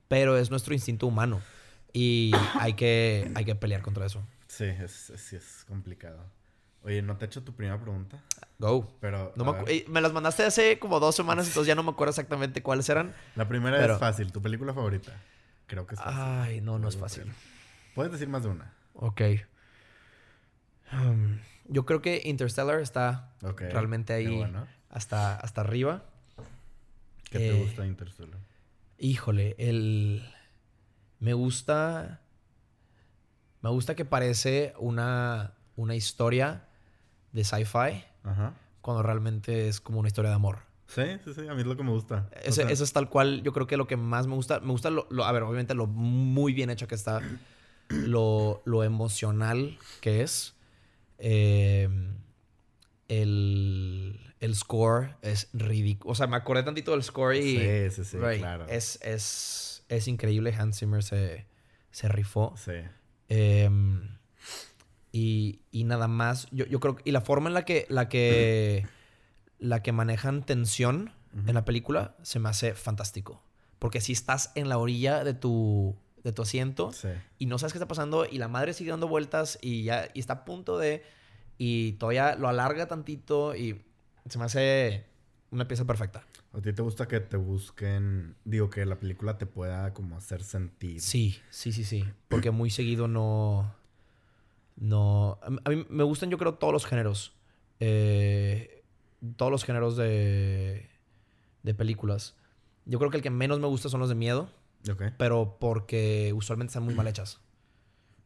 Pero es nuestro instinto humano. Y hay que, hay que pelear contra eso. Sí, es- sí es complicado. Oye, ¿no te he hecho tu primera pregunta? Go. Pero. No me, eh, me las mandaste hace como dos semanas, entonces ya no me acuerdo exactamente cuáles eran. la primera pero- es fácil. ¿Tu película favorita? Creo que es fácil. Ay, no, no es fácil. Puedes decir más de una. Ok. Um, yo creo que Interstellar está realmente ahí bueno. hasta, hasta arriba. ¿Qué te Eh, gusta de Interstellar? Híjole, el... Me gusta... Me gusta que parece una, una historia de sci-fi cuando realmente es como una historia de amor. Sí, sí, sí. A mí es lo que me gusta. O Ese- sea, eso es tal cual, yo creo que lo que más me gusta, me gusta lo, lo- a ver, obviamente lo muy bien hecho que está, lo, lo emocional que es, eh, el, el score es ridículo, o sea, me acordé tantito del score y... Sí, sí, sí, right, claro. Es, es, es increíble, Hans Zimmer se, se rifó. Sí. Em, y, y nada más, yo, yo creo que, y la forma en la que, la que, la que manejan tensión en la película se me hace fantástico. Porque si estás en la orilla de tu, de tu asiento Sí. y no sabes qué está pasando y la madre sigue dando vueltas y ya y está a punto de, y todavía lo alarga tantito y se me hace una pieza perfecta. ¿A ti te gusta que te busquen, digo, que la película te pueda como hacer sentir? Sí, sí, sí, sí. Porque muy seguido no... No... A mí me gustan yo creo todos los géneros. Eh, todos los géneros de, de películas. Yo creo que el que menos me gusta son los de miedo. Pero porque usualmente están muy mal hechas.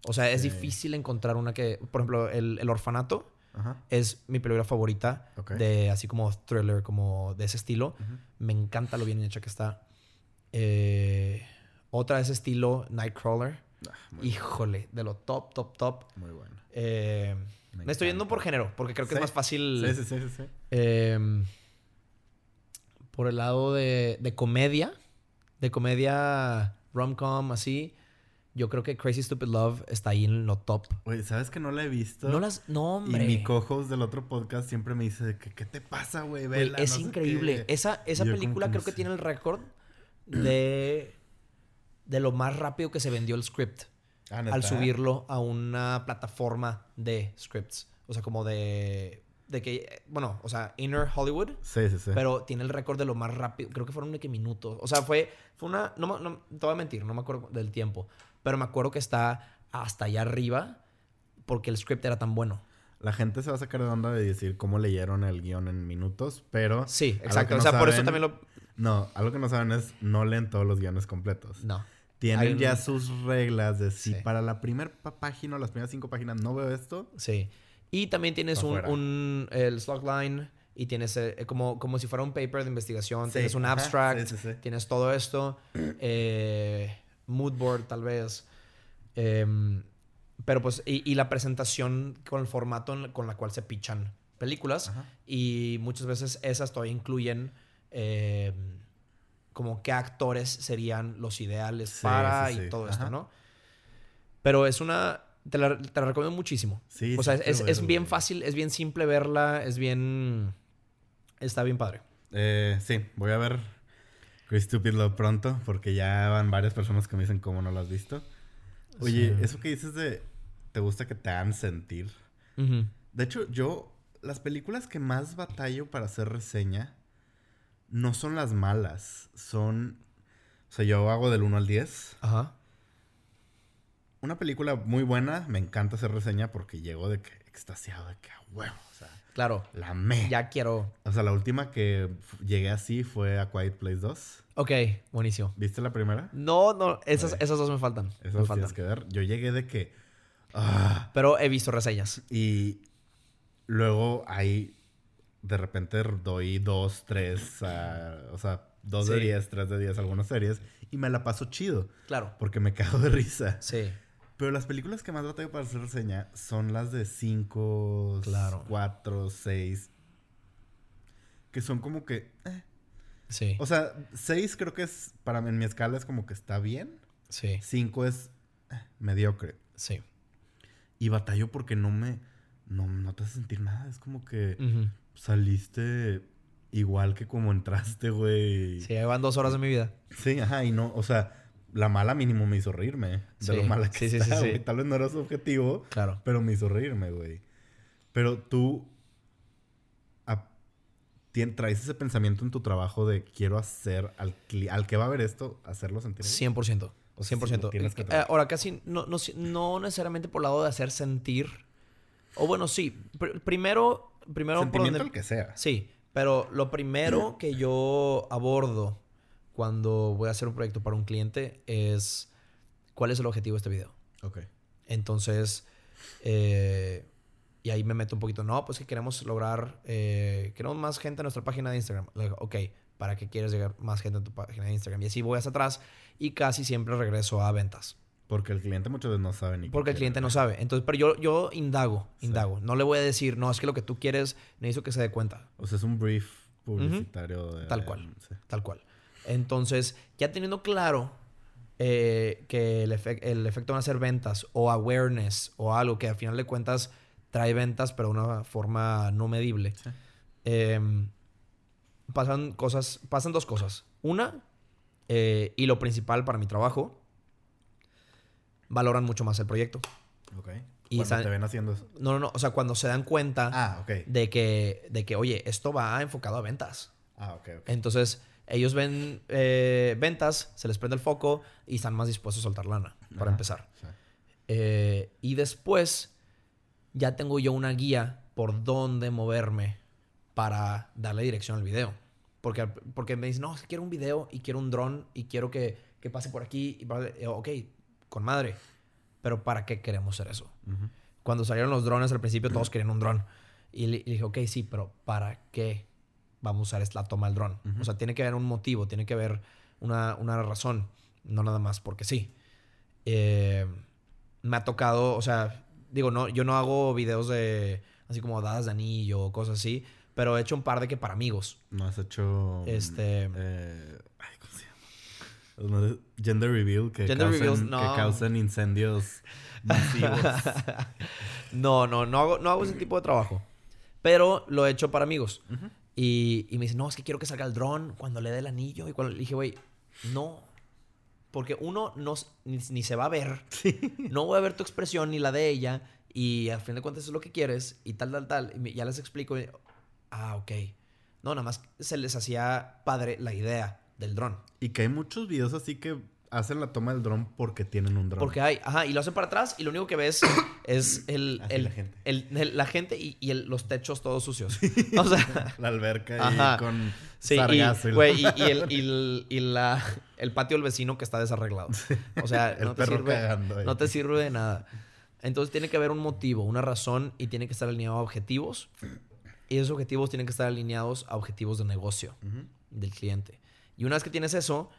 O sea, es difícil encontrar una que... Por ejemplo, El, el Orfanato Ajá. es mi película favorita. De así como thriller, como de ese estilo. Me encanta lo bien hecha que está. Eh, otra de ese estilo, Nightcrawler. Ah, Híjole, de lo top, top, top. muy bueno. Eh, Me me estoy yendo por género, porque creo que Sí. es más fácil. Sí, sí, sí, sí, sí. eh, por el lado de, de comedia, de comedia rom-com, así. Yo creo que Crazy Stupid Love está ahí en lo top. Oye, ¿sabes que no la he visto? No las. No, hombre. Y mi cojos del otro podcast siempre me dice que, ¿qué te pasa, güey? Es no increíble. qué". Esa, esa película que no creo que sé. tiene el récord de, de lo más rápido que se vendió el script Ah, al subirlo a una plataforma de scripts. O sea, como de. De que. Bueno, o sea, Inner Hollywood. Sí, sí, sí. Pero tiene el récord de lo más rápido. Creo que fueron de que minutos. O sea, fue, fue una. No, no, te voy a mentir, no me acuerdo del tiempo. Pero me acuerdo que está hasta allá arriba porque el script era tan bueno. La gente se va a sacar de onda de decir cómo leyeron el guion en minutos, pero... Sí, exacto. O no sea, por eso también lo. No, algo que no saben es no leen todos los guiones completos. No. Tienen Hay un- ya sus reglas de si Sí. para la primera página o las primeras cinco páginas no veo esto. Sí. Y también tienes un, un el y tienes eh, como, como si fuera un paper de investigación. Sí, Tienes un abstract. sí, sí, sí. Tienes todo esto. eh, mood board, tal vez. Em, pero pues, y, y la presentación con el formato en- con la cual se pichan películas. Ajá. Y muchas veces esas todavía incluyen em, como qué actores serían los ideales Sí, para sí, sí. y todo Ajá. esto, ¿no? Pero es una... Te la, te la recomiendo muchísimo. Sí, o sea, es, es bien fácil, es bien simple verla, es bien... Está bien padre. Eh, sí, voy a ver Chris Stupid Love pronto porque ya van varias personas que me dicen cómo no lo has visto. Oye, Sí. eso que dices de te gusta que te hagan sentir. De hecho, yo las películas que más batallo para hacer reseña no son las malas, son o sea, yo hago del 1 al 10. Ajá. Una película muy buena, me encanta hacer reseña porque llego de que extasiado de que a huevo, o sea, Claro. la me. Ya quiero... O sea, la última que llegué así fue a Quiet Place 2. Ok, buenísimo. ¿Viste la primera? No, no, esas, esas dos me faltan. Esas me faltan. tienes que ver. Yo llegué de que ah, Pero he visto reseñas. y luego ahí de repente doy dos, tres, ah, o sea, dos de diez, tres de diez algunas series y me la paso chido Claro. porque me cago de risa. Sí. Pero las películas que más batallo para hacer reseña son las de 5, Claro. 4, 6. Que son como que. eh. Sí. O sea, 6 creo que es. Para mí, en mi escala es como que está bien. Sí. 5 es eh, mediocre. Sí. Y batallo porque no me. No, no te hace sentir nada. Es como que. Saliste igual que como entraste, güey. Sí, ahí van dos horas de mi vida. Sí, ajá, y no, o sea, la mala mínimo me hizo reírme. De Sí, lo mala que sí, está, sí. Tal vez no era su objetivo, Claro. pero me hizo reírme, güey. Pero tú a- tien- traes ese pensamiento en tu trabajo de quiero hacer al, al que va a ver esto, hacerlo sentir bien. 100%. O sea, sí, 100%. lo tienes que Eh, ahora, casi no, no, no necesariamente por el lado de hacer sentir. O bueno, sí. Pr- primero, primero por Sentimiento donde- el que sea. Sí, pero lo primero que yo abordo cuando voy a hacer un proyecto para un cliente es cuál es el objetivo de este video. Ok. Entonces, eh, y ahí me meto un poquito, no, pues que queremos lograr, eh, queremos más gente en nuestra página de Instagram. Le digo, ok, ¿para qué quieres llegar más gente en tu página de Instagram? Y así voy hacia atrás y casi siempre regreso a ventas. Porque el cliente muchas veces no sabe ni qué Porque el cliente no sabe. Entonces, pero yo, yo indago, Sí. indago. No le voy a decir, no, es que lo que tú quieres, necesito que se dé cuenta. O sea, es un brief publicitario. de- Tal cual. sí. Tal cual. Entonces, ya teniendo claro eh, que el, efe- el efecto van a ser ventas o awareness o algo que al final de cuentas trae ventas, pero de una forma no medible, Sí. em, pasan cosas, pasan dos cosas. Una, eh, y lo principal para mi trabajo, valoran mucho más el proyecto. Ok. Y Cuando te ven haciendo eso. No, no, no. O sea, cuando se dan cuenta Ah, ok. de que, de que, oye, esto va enfocado a ventas. Ah, ok, ok. Entonces, ellos ven eh, ventas, se les prende el foco y están más dispuestos a soltar lana, para Ajá, empezar. sí. Eh, y después, ya tengo yo una guía por dónde moverme para darle dirección al video. Porque, porque me dicen, no, quiero un video y quiero un dron y quiero que, que pase por aquí. Y, eh, ok, con madre. Pero ¿para qué queremos hacer eso? Cuando salieron los drones al principio todos querían un dron. Y le, y le dije, ok, sí, pero ¿para qué vamos a usar la toma del dron? O sea, tiene que haber un motivo, tiene que haber una, una razón, no nada más porque sí. Eh, me ha tocado, o sea, digo, no, yo no hago videos de así como dadas de anillo o cosas así, pero he hecho un par de que para amigos. No has hecho. Este- eh, ay, ¿cómo se llama? No, Gender reveal que, Gender causen, reveals, no. que causen incendios masivos. No, no, no hago, no hago ese tipo de trabajo. Pero lo he hecho para amigos. y, y me dicen, no, es que quiero que salga el dron cuando le dé el anillo. Y cuando le dije, güey, no. Porque uno no, ni, ni se va a ver. No voy a ver tu expresión ni la de ella. Y al fin de cuentas eso es lo que quieres. Y tal, tal, tal. Y me- ya les explico. y, ah, ok. No, nada más se les hacía padre la idea del dron. y que hay muchos videos así que hacen la toma del dron porque tienen un dron. Porque hay, ajá, y lo hacen para atrás y lo único que ves es el, el- la gente. el- el- la gente y, y los techos todos sucios. O sea, La alberca Ajá. con sí, sargazo y y, y el, y el- y la, el patio del vecino que está desarreglado. O sea, El no te, perro sirve, cagando no te sirve de nada. Entonces tiene que haber un motivo, una razón y tiene que estar alineado a objetivos. Y esos objetivos tienen que estar alineados a objetivos de negocio del cliente. Y una vez que tienes eso,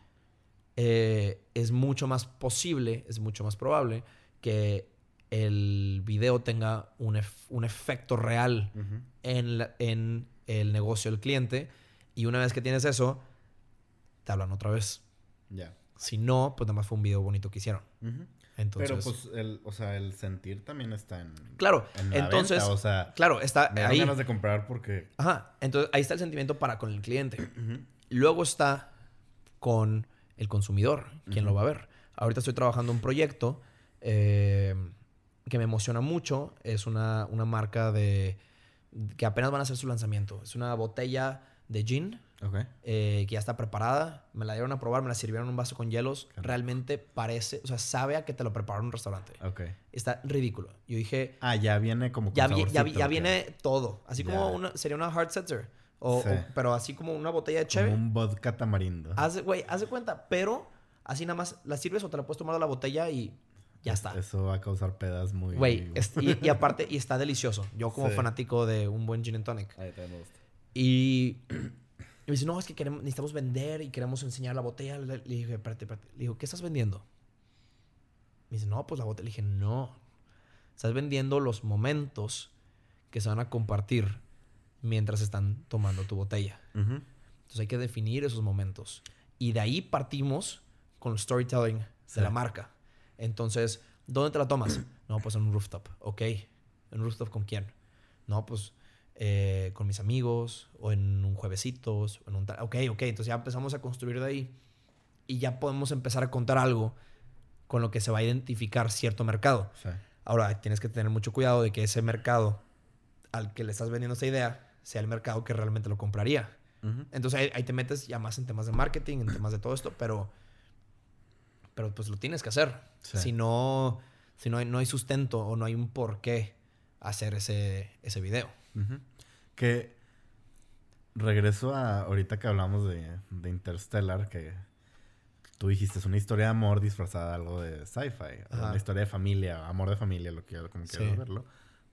eh, es mucho más posible, es mucho más probable que el video tenga un, ef- un efecto real en, la- en el negocio del cliente. Y una vez que tienes eso, te hablan otra vez. Ya. Si no, pues nada más fue un video bonito que hicieron. Entonces, Pero pues, el, o sea, el sentir también está en. claro, en la entonces, venta, o sea, claro, está me ahí. ganas de comprar porque. Ajá, entonces ahí está el sentimiento para con el cliente. Luego está con el consumidor, quien lo va a ver. Ahorita estoy trabajando un proyecto eh, que me emociona mucho. Es una, una marca de que apenas van a hacer su lanzamiento. Es una botella de gin eh, que ya está preparada. Me la dieron a probar, me la sirvieron en un vaso con hielos. Realmente parece, o sea, sabe a que te lo prepararon en un restaurante. Ok. Está ridículo. Yo dije, Ah, ya viene como. con ya, vi- ya, vi- viene todo. Así como una, sería una hard seltzer. O, Sí. o- pero así como una botella de Como cheve. un vodka tamarindo. Haz de- güey, haz de cuenta. Pero así nada más la sirves o te la puedes tomar de la botella y ya está. Eso va a causar pedas muy. Güey, es- y, y aparte, y está delicioso. Yo como Sí. fanático de un buen gin and tonic. Ay, también me gusta. Y, y me dice, no, es que queremos, necesitamos vender y queremos enseñar la botella. Le, le dije, espérate, espérate. Le digo, ¿qué estás vendiendo? Me dice, no, pues la botella. Le dije, no. Estás vendiendo los momentos que se van a compartir mientras están tomando tu botella. Ujú. Entonces hay que definir esos momentos. Y de ahí partimos con el storytelling Sí. de la marca. Entonces, ¿dónde te la tomas? No, pues en un rooftop. Ok. ¿En un rooftop con quién? No, pues eh, con mis amigos o en un juevesitos. o En un tal- ok, ok. Entonces ya empezamos a construir de ahí. Y ya podemos empezar a contar algo con lo que se va a identificar cierto mercado. Sí. Ahora, tienes que tener mucho cuidado de que ese mercado al que le estás vendiendo esta idea sea el mercado que realmente lo compraría. Entonces ahí, ahí te metes ya más en temas de marketing, en temas de todo esto, pero, pero pues lo tienes que hacer. Sí. Si no, si no hay, no hay sustento o no hay un por qué hacer ese, ese video. Que regreso a ahorita que hablamos de, de Interstellar, que tú dijiste es una historia de amor disfrazada de algo de sci-fi, una historia de familia, amor de familia, lo que como Sí. quieras verlo,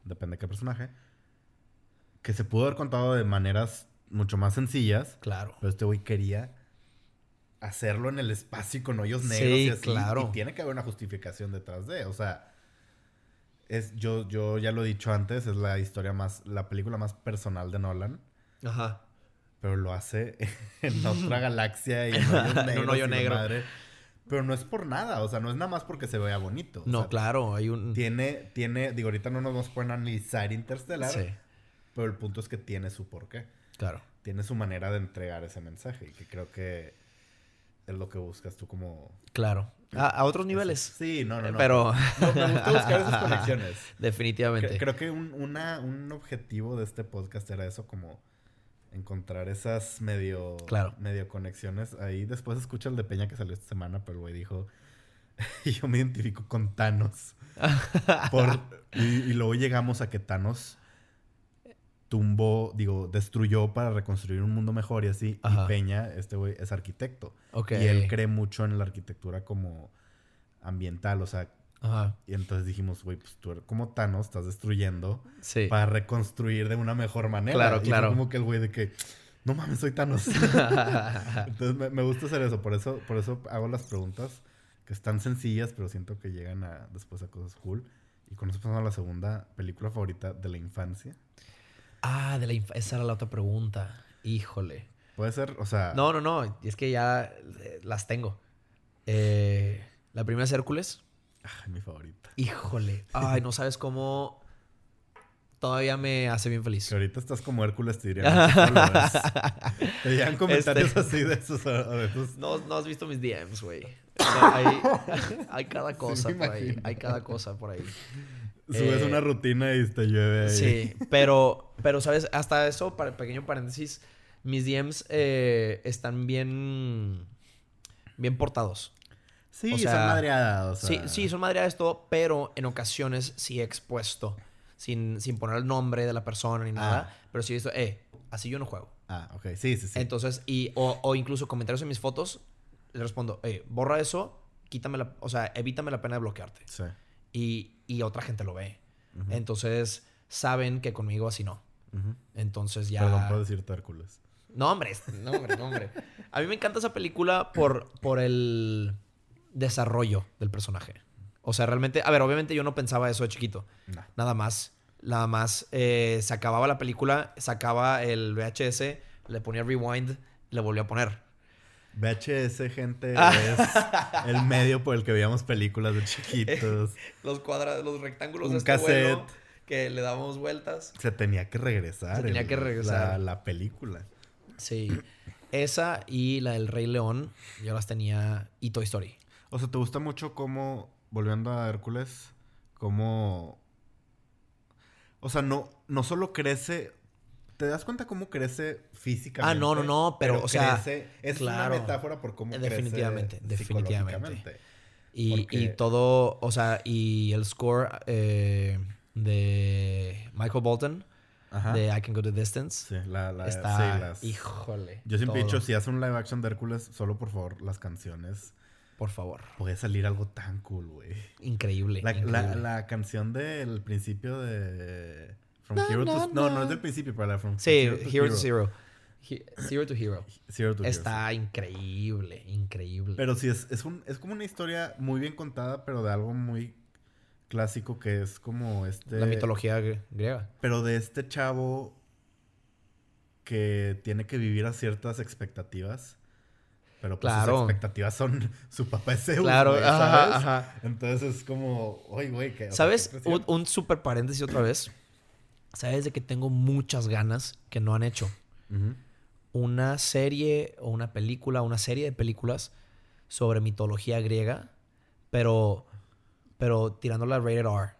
depende de qué personaje, que se pudo haber contado de maneras mucho más sencillas, Claro. pero este güey quería hacerlo en el espacio y con hoyos Sí, negros y así, claro. y tiene que haber una justificación detrás de, o sea, es yo yo ya lo he dicho antes, es la historia más la película más personal de Nolan, Ajá. pero lo hace en otra galaxia y en hoyos En un hoyo negro. madre. Pero no es por nada, o sea, no es nada más porque se vea bonito. o No, sea, claro, hay un... Tiene, tiene, digo, ahorita no nos vamos a poner a analizar Interstellar, Sí, pero el punto es que tiene su porqué. claro. Tiene su manera de entregar ese mensaje y que creo que es lo que buscas tú como... Claro. A, a otros niveles. Sí, no, no, no. Pero... No, me gusta buscar esas conexiones. Definitivamente. Cre- Creo que un, una- un objetivo de este podcast era eso, como encontrar esas medio, Claro. medio conexiones. Ahí después escucha el de Peña que salió esta semana, pero el güey dijo, yo me identifico con Thanos. Por- y, y luego llegamos a que Thanos tumbó, digo, destruyó para reconstruir un mundo mejor y así. Ajá. Y Peña, este güey, es arquitecto. Y él cree mucho en la arquitectura como ambiental, o sea, Ajá. y entonces dijimos, güey, pues tú eres como Thanos estás destruyendo Sí. para reconstruir de una mejor manera. Claro, Y fue claro. como que el güey de que, no mames, soy Thanos. entonces me, me gusta hacer eso, por eso, por eso hago las preguntas que están sencillas, pero siento que llegan a, después a cosas cool. Y con eso pasamos a la segunda película favorita de la infancia. Ah, de la esa era la otra pregunta. Híjole. Puede ser, o sea, No, no, no. Es que ya eh, las tengo. Eh, la primera es Hércules. ay, mi favorita. Híjole. Ay, no sabes cómo. Todavía me hace bien feliz. Que ahorita estás como Hércules, te dirían. Te llegan comentarios Este- así de esos a veces. No, no has visto mis DMs, güey. O sea, hay, hay cada cosa por ahí. Hay cada cosa por ahí. Subes Eh, una rutina y te llueve ahí. Sí, pero, pero, ¿sabes? Hasta eso, para, pequeño paréntesis, mis DMs eh, están bien, bien portados. Sí, O son madreadas. o Sí, sí, son madreadas todo, pero en ocasiones sí he expuesto, sin, sin poner el nombre de la persona ni nada, Ah. pero sí he visto, eh, así yo no juego. Ah, ok. Sí, sí, sí. Entonces, y, o, o incluso comentarios en mis fotos, le respondo, eh, borra eso, quítame la, o sea, evítame la pena de bloquearte. sí. Y, y otra gente lo ve. Entonces, saben que conmigo así no. Entonces ya... Perdón por decirte Hércules. No, hombre, no, hombre, no, hombre. A mí me encanta esa película por, por el desarrollo del personaje. O sea, realmente, a ver, obviamente yo no pensaba eso de chiquito. No. Nada más. Nada más. eh, se acababa la película, sacaba el VHS, le ponía rewind, le volvió a poner. VHS, gente, Ah. es el medio por el que veíamos películas de chiquitos. Los cuadrados, los rectángulos Un de este cassette. vuelo que le dábamos vueltas. Se tenía que regresar. Se tenía el- que regresar. La, la película. Sí. Esa y la del Rey León, yo las tenía. Y Toy Story. O sea, ¿te gusta mucho cómo, volviendo a Hércules, cómo... O sea, no, no solo crece... ¿Te das cuenta cómo crece físicamente? Ah, no, no, no, pero, o sea, crece- es claro. una metáfora por cómo Definitivamente, crece definitivamente. Y, Porque- y todo, o sea, y el score eh, de Michael Bolton, Ajá. de I Can Go the Distance, Sí, la, la, está, sí, las- híjole. Yo siempre he dicho, si hace un live action de Hércules, solo por favor, las canciones. Por favor. Puede salir algo tan cool, güey. Increíble. La, la, increíble. la canción del principio de... From Na, Hero na, to... No, no es del principio, pero la From Sí, Hero to Hero to Zero. He- Zero to Hero. Zero to Hero, Está increíble, increíble. Pero sí, es, es, un, es como una historia muy bien contada, pero de algo muy clásico que es como este... La mitología gr- griega. Pero de este chavo que tiene que vivir a ciertas expectativas. Pero pues Claro. sus expectativas son su papá es Zeus, Claro, güey, ajá. Entonces es como, oye, güey, que... ¿Sabes? Un, un super paréntesis otra vez. ¿Sabes de que tengo muchas ganas que no han hecho? Una serie o una película, una serie de películas sobre mitología griega, pero, pero tirándola rated R.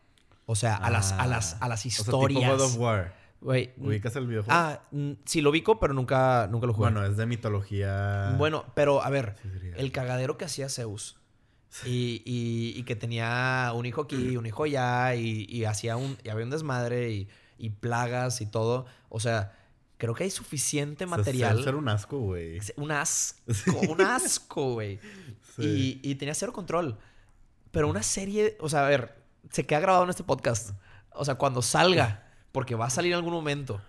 O sea, a, las, a, las, a las O sea, tipo historias. God of War. ¿Ubicas el videojuego? ah, sí lo ubico, pero nunca, nunca lo jugué. Bueno, es de mitología... Bueno, pero a ver, Sí, el cagadero que hacía Zeus. Y, y- y que tenía un hijo aquí, un hijo allá, y, y hacía un, y había un desmadre y, y plagas y todo. O sea, creo que hay suficiente O sea, material. Ser un asco, güey. Un asco, Sí. un asco, güey. Sí. Y, y tenía cero control. Pero una serie, o sea, a ver, se queda grabado en este podcast. O sea, cuando salga, porque va a salir en algún momento,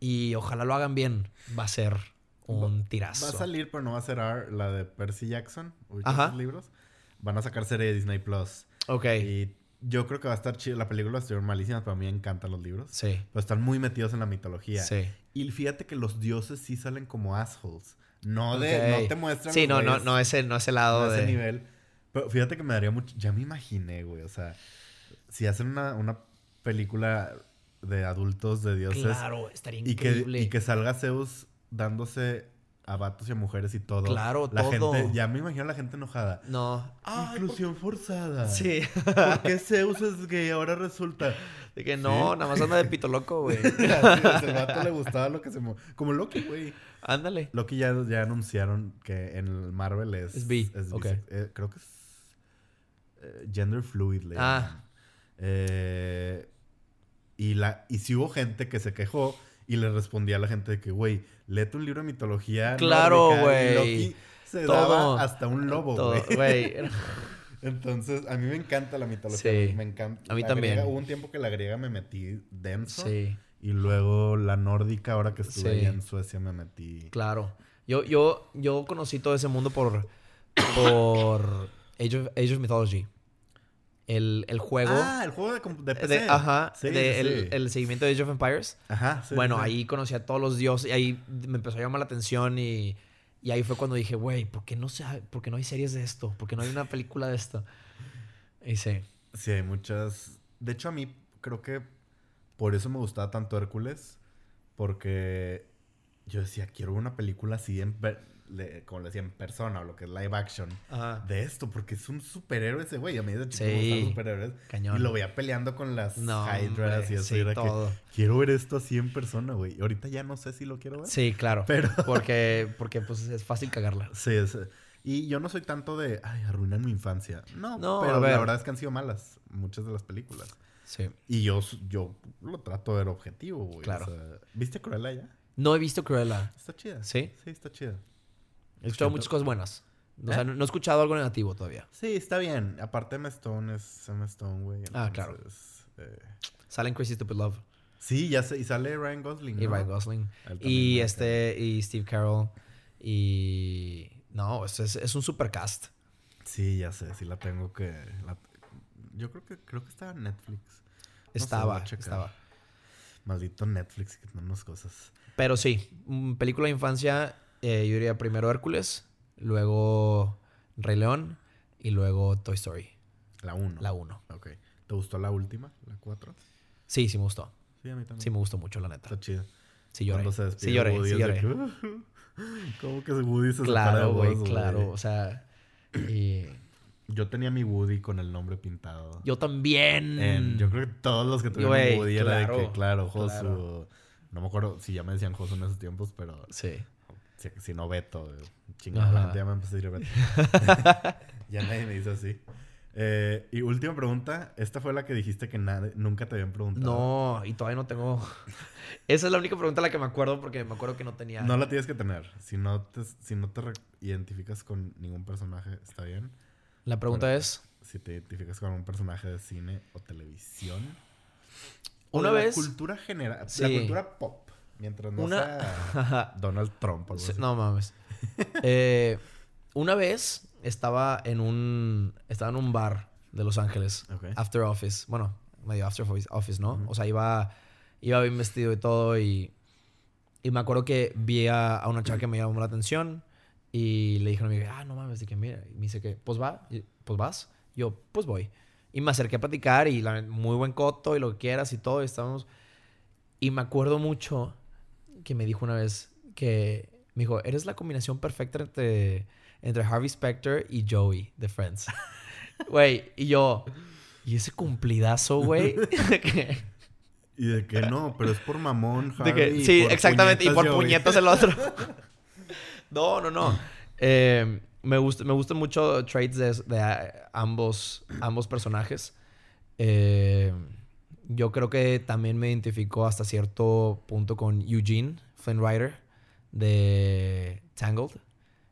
y ojalá lo hagan bien, va a ser un tirazo. Va a salir, pero no va a ser R, la de Percy Jackson. ¿Ubicas Ajá. libros? Van a sacar serie de Disney Plus. Ok. Y yo creo que va a estar chido. La película estuvieron malísimas, pero a mí me encantan los libros. Sí. Pero están muy metidos en la mitología. Sí. Y fíjate que los dioses sí salen como assholes. No, de, no te muestran. Sí, no, no, no ese, no ese lado ese de. nivel. Pero fíjate que me daría mucho. Ya me imaginé, güey. O sea, si hacen una, una película de adultos, de dioses. Claro, estaría y, que, increíble. y que salga Zeus dándose a vatos y a mujeres y todo. Claro, la todo. Gente, ya me imagino a la gente enojada. No. Inclusión forzada. Sí. ¿Por qué Zeus es gay? Ahora resulta. De que no, nada más anda de pito loco, güey. Así es, el vato le gustaba lo que se mo- Como Loki, güey. Ándale. Loki ya, ya anunciaron que en el Marvel es... Es bi, es ok. eh, creo que es... eh, gender fluid. Le Ah. Eh, y, la, y sí hubo gente que se quejó y le respondía a la gente de que, güey, léete un libro de mitología Claro, nórdica", y güey. Se Todo. daba hasta un lobo, güey. güey. Entonces, a mí me encanta la mitología. Sí. Me encanta. A mí La también. griega- hubo un tiempo que la griega me metí denso. Sí, Y luego la nórdica, ahora que estuve Sí. allá en Suecia, me metí. claro. Yo, yo, yo conocí todo ese mundo por, por Age of, Age of Mythology. El, el juego. Ah, el juego de, de PC. de, ajá. Sí, de sí, el, el seguimiento de Age of Empires. Ajá, sí, bueno, ahí conocí a todos los dioses y ahí me empezó a llamar la atención y, y ahí fue cuando dije, güey, ¿por qué no se por qué no hay series de esto? ¿Por qué no hay una película de esto? Y sí. Sí, hay muchas. De hecho, a mí creo que por eso me gustaba tanto Hércules. Porque yo decía, quiero una película así, en le- como le decía, en persona, o lo que es live action. Ajá. De esto, porque es un superhéroe ese güey. A mí de chico Sí. me superhéroes. Cañón. Y lo veía peleando con las No, Hydras hombre, y eso. sí, era todo. que quiero ver esto así en persona, güey. Ahorita ya no sé si lo quiero ver. Sí, claro. Pero. Porque, porque pues es fácil cagarla. Sí, es- y yo no soy tanto de, ay, arruinan mi infancia. No, No, pero la verdad es que han sido malas muchas de las películas. Sí. Y yo, yo lo trato de ver objetivo, güey. Claro. O sea, ¿Viste Cruella ya? No he visto Cruella. Está chida. ¿Sí? Sí, está chida. He escuchado muchas cosas buenas. O sea, ¿Eh? no, no he escuchado algo negativo todavía. Sí, está bien. Aparte, Emma Stone es Emma Stone, güey. Ah, claro. eh, Salen Crazy Stupid Love sí, ya sé. Y sale Ryan Gosling. y ¿no? Ryan Gosling. Y este, y Steve Carroll. Y. No, es, es, es un super cast. Sí, ya sé. Sí la tengo que... la- Yo creo que creo que estaba en Netflix. No Estaba, estaba. Maldito Netflix que unas cosas. Pero sí, mm, película de infancia, eh, yo diría primero Hércules, luego Rey León y luego Toy Story, La 1. la 1. Ok. ¿Te gustó la última? ¿La 4? Sí, sí me gustó. Sí, a mí también. Sí me gustó mucho, la neta. Está chida. Sí lloré. Cuando se despide Sí lloré, Woody, sí lloré. que, ¿Cómo que Woody se Claro, güey, claro. O sea, y Yo tenía mi Woody con el nombre pintado. yo también. En- yo creo que todos los que tuvieron Woody era de que, claro, claro, Josu. claro. No me acuerdo si ya me decían Josu en esos tiempos, pero Sí. Si, si no Beto. eh, Chingada, ya me empecé a decir Beto. ya nadie me dice así. Eh, y última pregunta. Esta fue la que dijiste que nadie- nunca te habían preguntado. No, y todavía no tengo. Esa es la única pregunta a la que me acuerdo porque me acuerdo que no tenía. No la tienes que tener. Si no te, si no te identificas con ningún personaje, está bien. La pregunta Pero- es: Si te identificas con un personaje de cine o televisión. O Una de vez- La cultura general. La cultura pop. Mientras no Una- sea Donald Trump. o algo Sí, así. no mames. Eh, una vez estaba en un. Estaba en un bar de Los Ángeles. Ok. After office. Bueno, medio after office, ¿no? Ujú. O sea, iba. Iba bien vestido y todo. Y. Y me acuerdo que vi a, a una chava que me llamó la atención. Y le dije a mi amiga, ah, no mames, de que mira. Y me dice que, pues va, pues vas. Yo, pues voy. Y me acerqué a platicar y la, muy buen coto y lo que quieras y todo. Y estábamos. Y me acuerdo mucho que me dijo una vez que me dijo, eres la combinación perfecta entre, entre Harvey Specter y Joey de Friends. Güey, y yo, ¿y ese cumplidazo, güey? Y de que no, pero es por mamón, de Harvey. que- sí, por exactamente, y por Joey. puñetas el otro. no, no, no. Eh, me, gusta, me gustan mucho traits de, de, ambos, ambos personajes. Eh, yo creo que también me identificó hasta cierto punto con Eugene Flynn Rider de Tangled,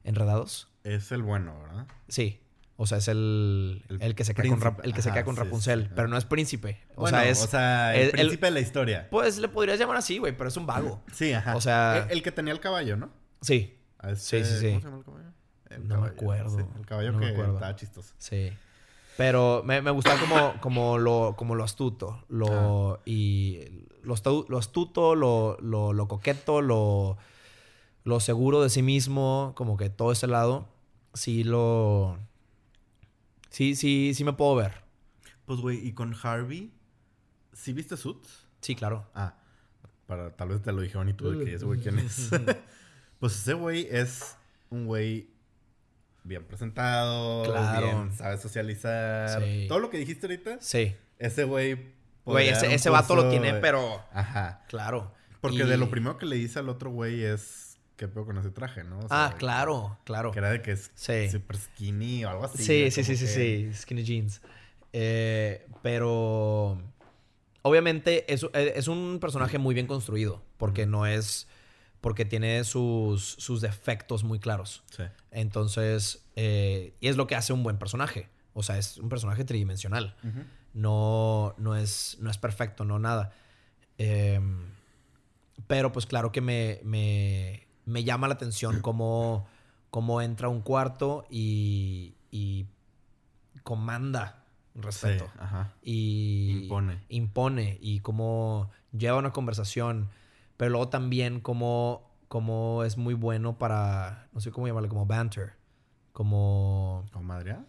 Enredados. Es el bueno, ¿verdad? Sí. O sea, es el, El el que se queda con, Rap- el que se queda con sí, Rapunzel. sí, pero no es príncipe. O Bueno, sea, es... o sea, el príncipe de la historia. Pues le podrías llamar así, güey, pero es un vago. Sí, ajá. O sea- El, el que tenía el caballo, ¿no? Sí, A Sí, sí, sí. ¿Cómo se llama el caballo? No me acuerdo. el caballo No que estaba chistoso. sí. Pero me, me gustaba como, como, lo, como lo astuto. Lo, Y lo, lo astuto, lo, lo, lo coqueto, lo, lo seguro de sí mismo. Como que todo ese lado. Sí lo... Sí, sí, sí me puedo ver. Pues, güey, y con Harvey, ¿sí viste Suits? Sí, claro. Ah, para, tal vez te lo dijeron y tú de que ese güey quién es. Pues ese güey es un güey bien presentado, claro. bien, sabe socializar. Todo lo que dijiste ahorita. Sí. Ese güey. Güey, ese, ese vato lo tiene, pero. Ajá. Claro. Porque de lo primero que le dice al otro güey es. ¿Qué pedo con ese traje, no? ah, claro, claro. Que era de que es super skinny o algo así. Sí, sí, sí, sí, sí. Skinny jeans. Eh, pero. Obviamente es, es un personaje muy bien construido. Porque no es porque tiene sus, sus defectos muy claros. Sí. Entonces, eh, y es lo que hace un buen personaje. O sea, es un personaje tridimensional. no, no, es, no es perfecto, no nada. Em, pero pues claro que me, me, me llama la atención cómo, cómo, entra a un cuarto y, y comanda respeto. Sí, ajá. Y impone. Impone y cómo lleva una conversación pero luego también como, como es muy bueno para, no sé cómo llamarle, como banter. Como... ¿Como madreada?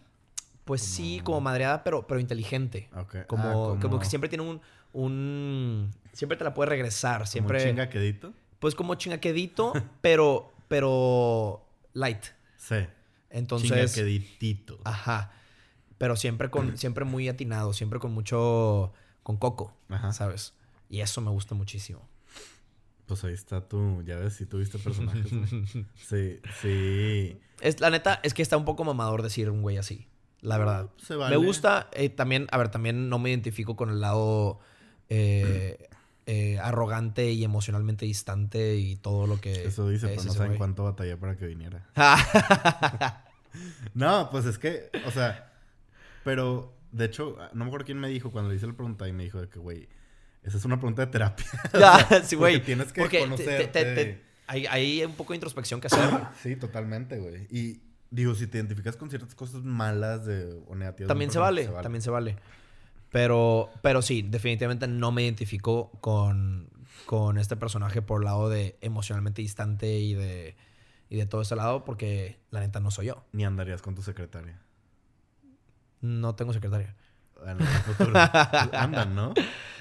Pues sí, como madreada, pero, pero inteligente. Como, ah, como... que siempre tiene un, un... Siempre te la puede regresar. Siempre... ¿Como chingaquedito? Pues como chingaquedito, pero, pero light. Sí. Entonces... Chingaqueditito. Ajá. Pero siempre con... siempre muy atinado. Siempre con mucho... Con coco. Ajá. ¿Sabes? Y eso me gusta muchísimo. Pues ahí está tú, ya ves, si tuviste personajes. sí, sí. Es, la neta, es que está un poco mamador decir un güey así. La verdad. Se vale. Me gusta, eh, también, a ver, también no me identifico con el lado eh, eh, arrogante y emocionalmente distante y todo lo que. Eso dice, pero no saben cuánto batallé para que viniera. no, pues es que, o sea, pero de hecho, no me acuerdo quién me dijo cuando le hice la pregunta y me dijo de que, güey esa es una pregunta de terapia. sí, güey. Tienes que conocer. hay, un poco de introspección que hacer. sí, totalmente, güey. Y digo, si te identificas con ciertas cosas malas de, o negativas. También se vale, también se vale. Pero, pero sí, definitivamente no me identifico con, con este personaje por el lado de emocionalmente distante y de, y de todo ese lado, porque la neta no soy yo. Ni andarías con tu secretaria. No tengo secretaria. Andan, ¿no?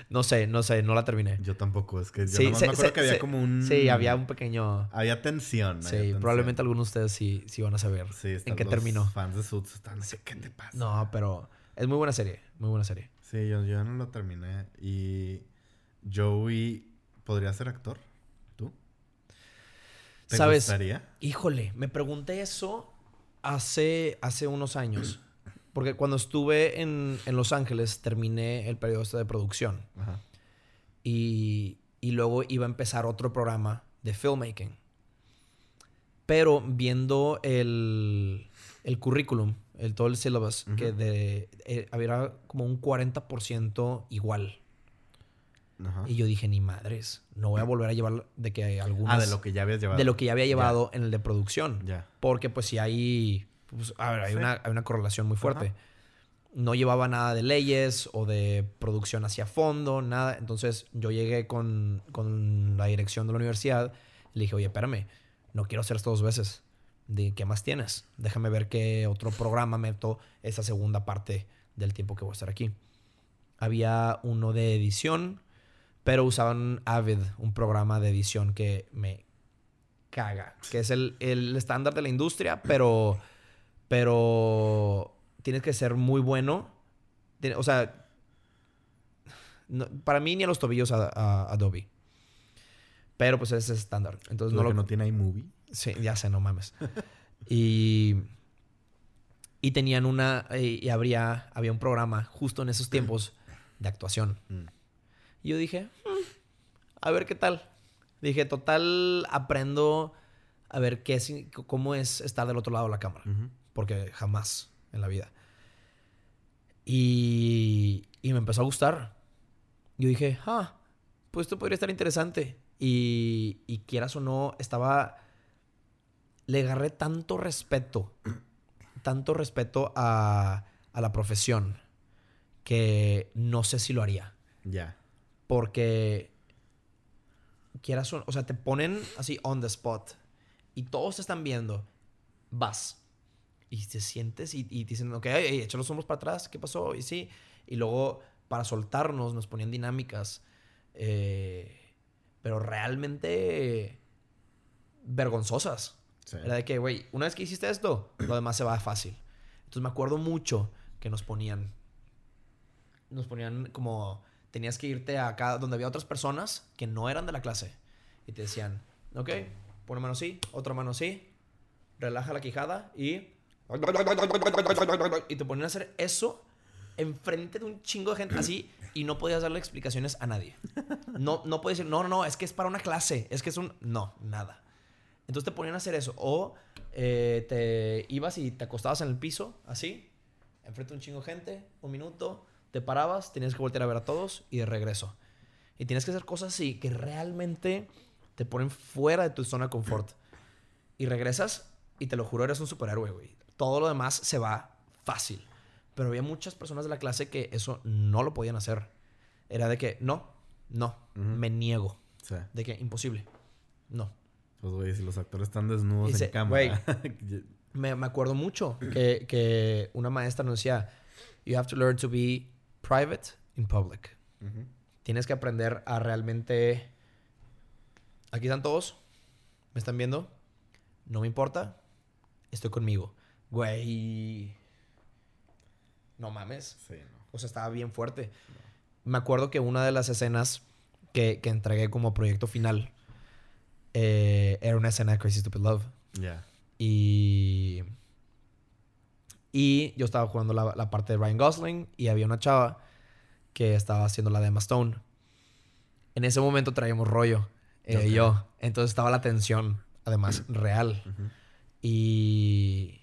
No sé, no sé, no la terminé. Yo tampoco, es que yo no, me acuerdo que había como un... Sí, había un pequeño... Había tensión. Sí, probablemente algunos de ustedes sí, sí van a saber sí, en qué terminó. fans de Suits están ¿qué te pasa? No, pero es muy buena serie, muy buena serie. Sí, yo, yo no la terminé. Y Joey, ¿podría ser actor? ¿Tú? ¿Te ¿Sabes? gustaría? Híjole, me pregunté eso hace, hace unos años. Porque cuando estuve en, Los Ángeles terminé el periodo este de producción. Y, luego iba a empezar otro programa de filmmaking. Pero viendo el, el currículum, el, todo el syllabus, que de, eh, había como un 40% igual. Y yo dije, ni madres, no voy a volver a llevar de que algunas... Ah, de lo que ya habías llevado. De lo que ya había llevado en el de producción. Ya. Porque pues si hay pues, a ver, hay, una, hay una correlación muy fuerte. No llevaba nada de leyes o de producción hacia fondo, nada. Entonces yo llegué con, con la dirección de la universidad. Le dije, oye, espérame, no quiero hacer esto dos veces. De, ¿Qué más tienes? Déjame ver qué otro programa meto esa segunda parte del tiempo que voy a estar aquí. Había uno de edición, pero usaban Avid, un programa de edición que me caga. Que es el, el estándar de la industria, pero pero tienes que ser muy bueno. O sea, para mí ni a los tobillos a, Adobe. Pero pues ese es estándar. Entonces no lo que no tiene iMovie. Sí, ya sé, no mames. y y tenían una y habría había un programa justo en esos tiempos de actuación. Mm. Y yo dije, hmm, a ver qué tal. Dije, total aprendo a ver qué es, cómo es estar del otro lado de la cámara porque jamás en la vida. Y, y me empezó a gustar. Yo dije, ah, pues esto podría estar interesante. Y, y quieras o no, estaba... Le agarré tanto respeto, tanto respeto a, a la profesión, que no sé si lo haría. Ya. Porque quieras o, o sea, te ponen así on the spot y todos te están viendo. Vas y te sientes y, y dicen, ok, echa los hombros para atrás, ¿qué pasó? Y sí, y luego para soltarnos nos ponían dinámicas, eh, pero realmente vergonzosas. Era de que, güey, una vez que hiciste esto, lo demás se va fácil. Entonces me acuerdo mucho que nos ponían, nos ponían como, tenías que irte acá donde había otras personas que no eran de la clase. Y te decían, ok, pon una mano así, otra mano así, relaja la quijada y... Y te ponían a hacer eso enfrente de un chingo de gente así y no podías darle explicaciones a nadie. No, no podías decir, no, no, no, es que es para una clase, es que es un... No, nada. Entonces te ponían a hacer eso. O eh, te ibas y te acostabas en el piso, así, enfrente de un chingo de gente, un minuto, te parabas, tenías que voltear a ver a todos y de regreso. Y tienes que hacer cosas así que realmente te ponen fuera de tu zona de confort. Y regresas y te lo juro, eres un superhéroe, güey. Todo lo demás se va fácil. Pero había muchas personas de la clase que eso no lo podían hacer. Era de que, no, no, me niego. De que, imposible. No. Pues, güey, si los actores están desnudos en cámara. me, acuerdo mucho que, que, una maestra nos decía, you have to learn to be private in public. Tienes que aprender a realmente... Aquí están todos. ¿Me están viendo? No me importa. Estoy conmigo. Güey no mames. Sí, no. O sea, estaba bien fuerte. Me acuerdo que una de las escenas que, que entregué como proyecto final eh, era una escena de Crazy Stupid Love. Ya. Y. Y yo estaba jugando la, la, parte de Ryan Gosling y había una chava que estaba haciendo la de Emma Stone. En ese momento traíamos rollo, eh, yo. Entonces estaba la tensión, además, real. Y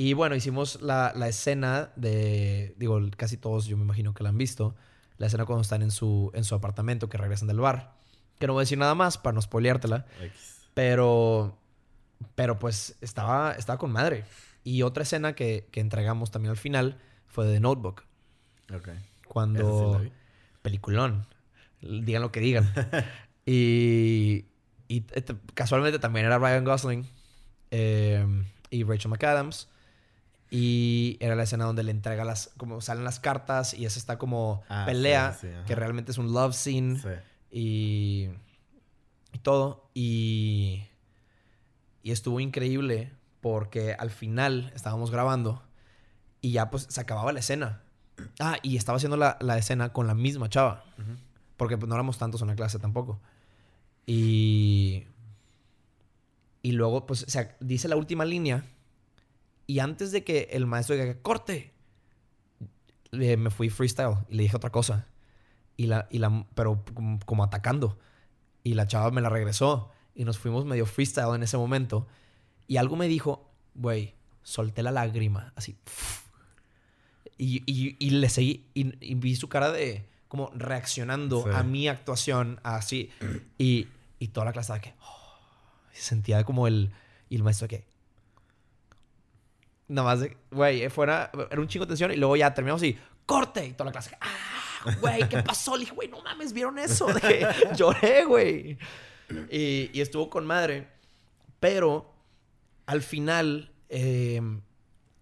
y bueno, hicimos la, la, escena de, digo, casi todos yo me imagino que la han visto, la escena cuando están en su, en su apartamento, que regresan del bar. Que no voy a decir nada más para no spoileártela. Pero, pero pues estaba, estaba con madre. Y otra escena que, que entregamos también al final fue de The Notebook. Ok. Cuando... peliculón. Digan lo que digan. y, y eh, casualmente también era Ryan Gosling eh, y Rachel McAdams. Y era la escena donde le entrega las, como salen las cartas y esa está como ah, pelea, que realmente es un love scene y, y, todo. Y, y estuvo increíble porque al final estábamos grabando y ya pues se acababa la escena. Ah, y estaba haciendo la, la escena con la misma chava. Porque pues no éramos tantos en la clase tampoco. Y... Y luego pues se dice la última línea y antes de que el maestro diga, corte, me fui freestyle y le dije otra cosa. Y la, y la, pero como, atacando. Y la chava me la regresó. Y nos fuimos medio freestyle en ese momento. Y algo me dijo, güey, solté la lágrima. Así. Y, y, le seguí. Y, vi su cara de como reaccionando a mi actuación así. Y, y toda la clase de que. Oh, sentía como el. Y el maestro que nada más de, güey, fuera, era un chingo de tensión y luego ya terminamos y corte y toda la clase. ¡Ah! Güey, ¿qué pasó? Le dije, güey, no mames, ¿vieron eso? De lloré, güey. Y, y, estuvo con madre. Pero al final, eh,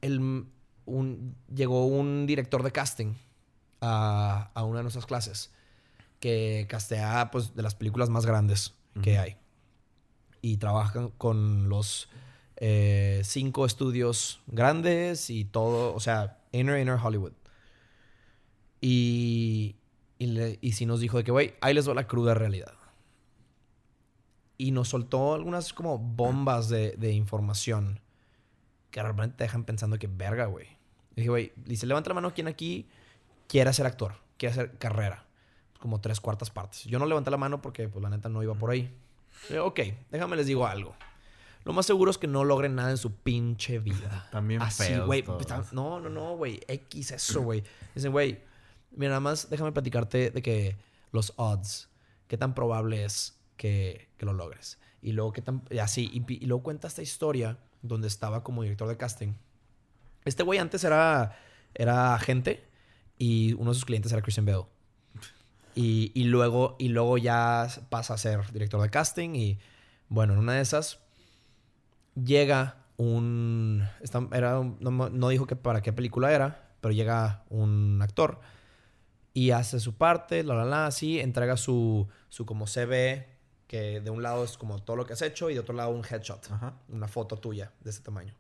el, un, llegó un director de casting a, a, una de nuestras clases que castea, pues, de las películas más grandes que hay. Y trabajan con los eh, cinco estudios grandes y todo, o sea, inner, inner Hollywood. Y, y, y sí nos dijo de que, güey, ahí les va la cruda realidad. Y nos soltó algunas como bombas de, de información que realmente te dejan pensando que verga, güey. Dije, güey, dice, levanta la mano quien aquí quiere ser actor, quiere hacer carrera. Como tres cuartas partes. Yo no levanté la mano porque, pues, la neta no iba por ahí. ok, déjame les digo algo. Lo más seguro es que no logren nada en su pinche vida. También Así, güey. No, no, no, güey. X eso, güey. Dicen, güey, mira, nada más déjame platicarte de que los odds, qué tan probable es que, que lo logres. Y luego, qué tan. Y así. Y, luego cuenta esta historia donde estaba como director de casting. Este güey antes era, era agente y uno de sus clientes era Christian Bale. Y, y, luego, y luego ya pasa a ser director de casting y bueno, en una de esas llega un... era, no, dijo que para qué película era, pero llega un actor y hace su parte, la, la, la, así, entrega su, su como CV Que de un lado es como todo lo que has hecho y de otro lado un headshot. Ajá. Una foto tuya de ese tamaño.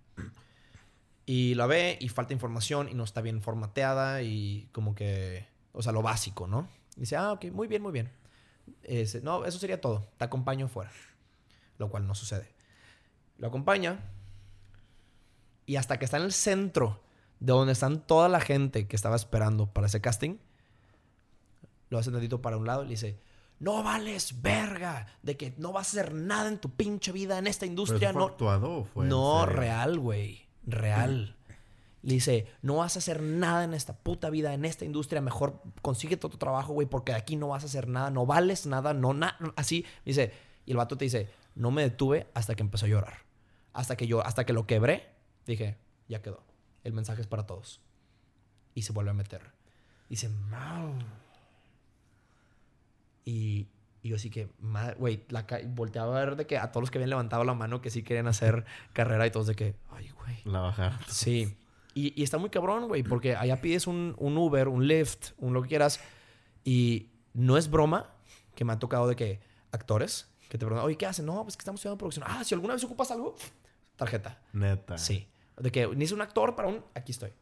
Y la ve y falta información y no está bien formateada y como que, o sea, lo básico, ¿no? Y dice, ah, ok, muy bien, muy bien. Ese, no, eso sería todo. Te acompaño fuera. Lo cual no sucede. Lo acompaña y hasta que está en el centro de donde están toda la gente que estaba esperando para ese casting, lo hace tantito para un lado y le dice, no vales verga de que no vas a hacer nada en tu pinche vida en esta ¿Pero industria. No, actuado o fue no, real, güey. Real. Le dice, no vas a hacer nada en esta puta vida, en esta industria. Mejor consigue todo tu trabajo, güey, porque de aquí no vas a hacer nada, no vales nada, no nada. Así, dice, y el vato te dice, no me detuve hasta que empezó a llorar. Hasta que yo, hasta que lo quebré, dije, ya quedó. El mensaje es para todos. Y se vuelve a meter. Dice, "Mau". Y, y yo sí que, madre, güey, volteaba a ver de que a todos los que habían levantado la mano que sí querían hacer carrera y todos de que, ay, güey. La bajaron. Sí. Y, y está muy cabrón, güey, porque allá pides un, un Uber, un Lyft, un lo que quieras. Y no es broma que me ha tocado de que actores que te preguntan, oye, ¿qué hacen? No, pues que estamos estudiando producción. Ah, si alguna vez ocupas algo, tarjeta. Neta. Sí. De que ni es un actor para un. Aquí estoy.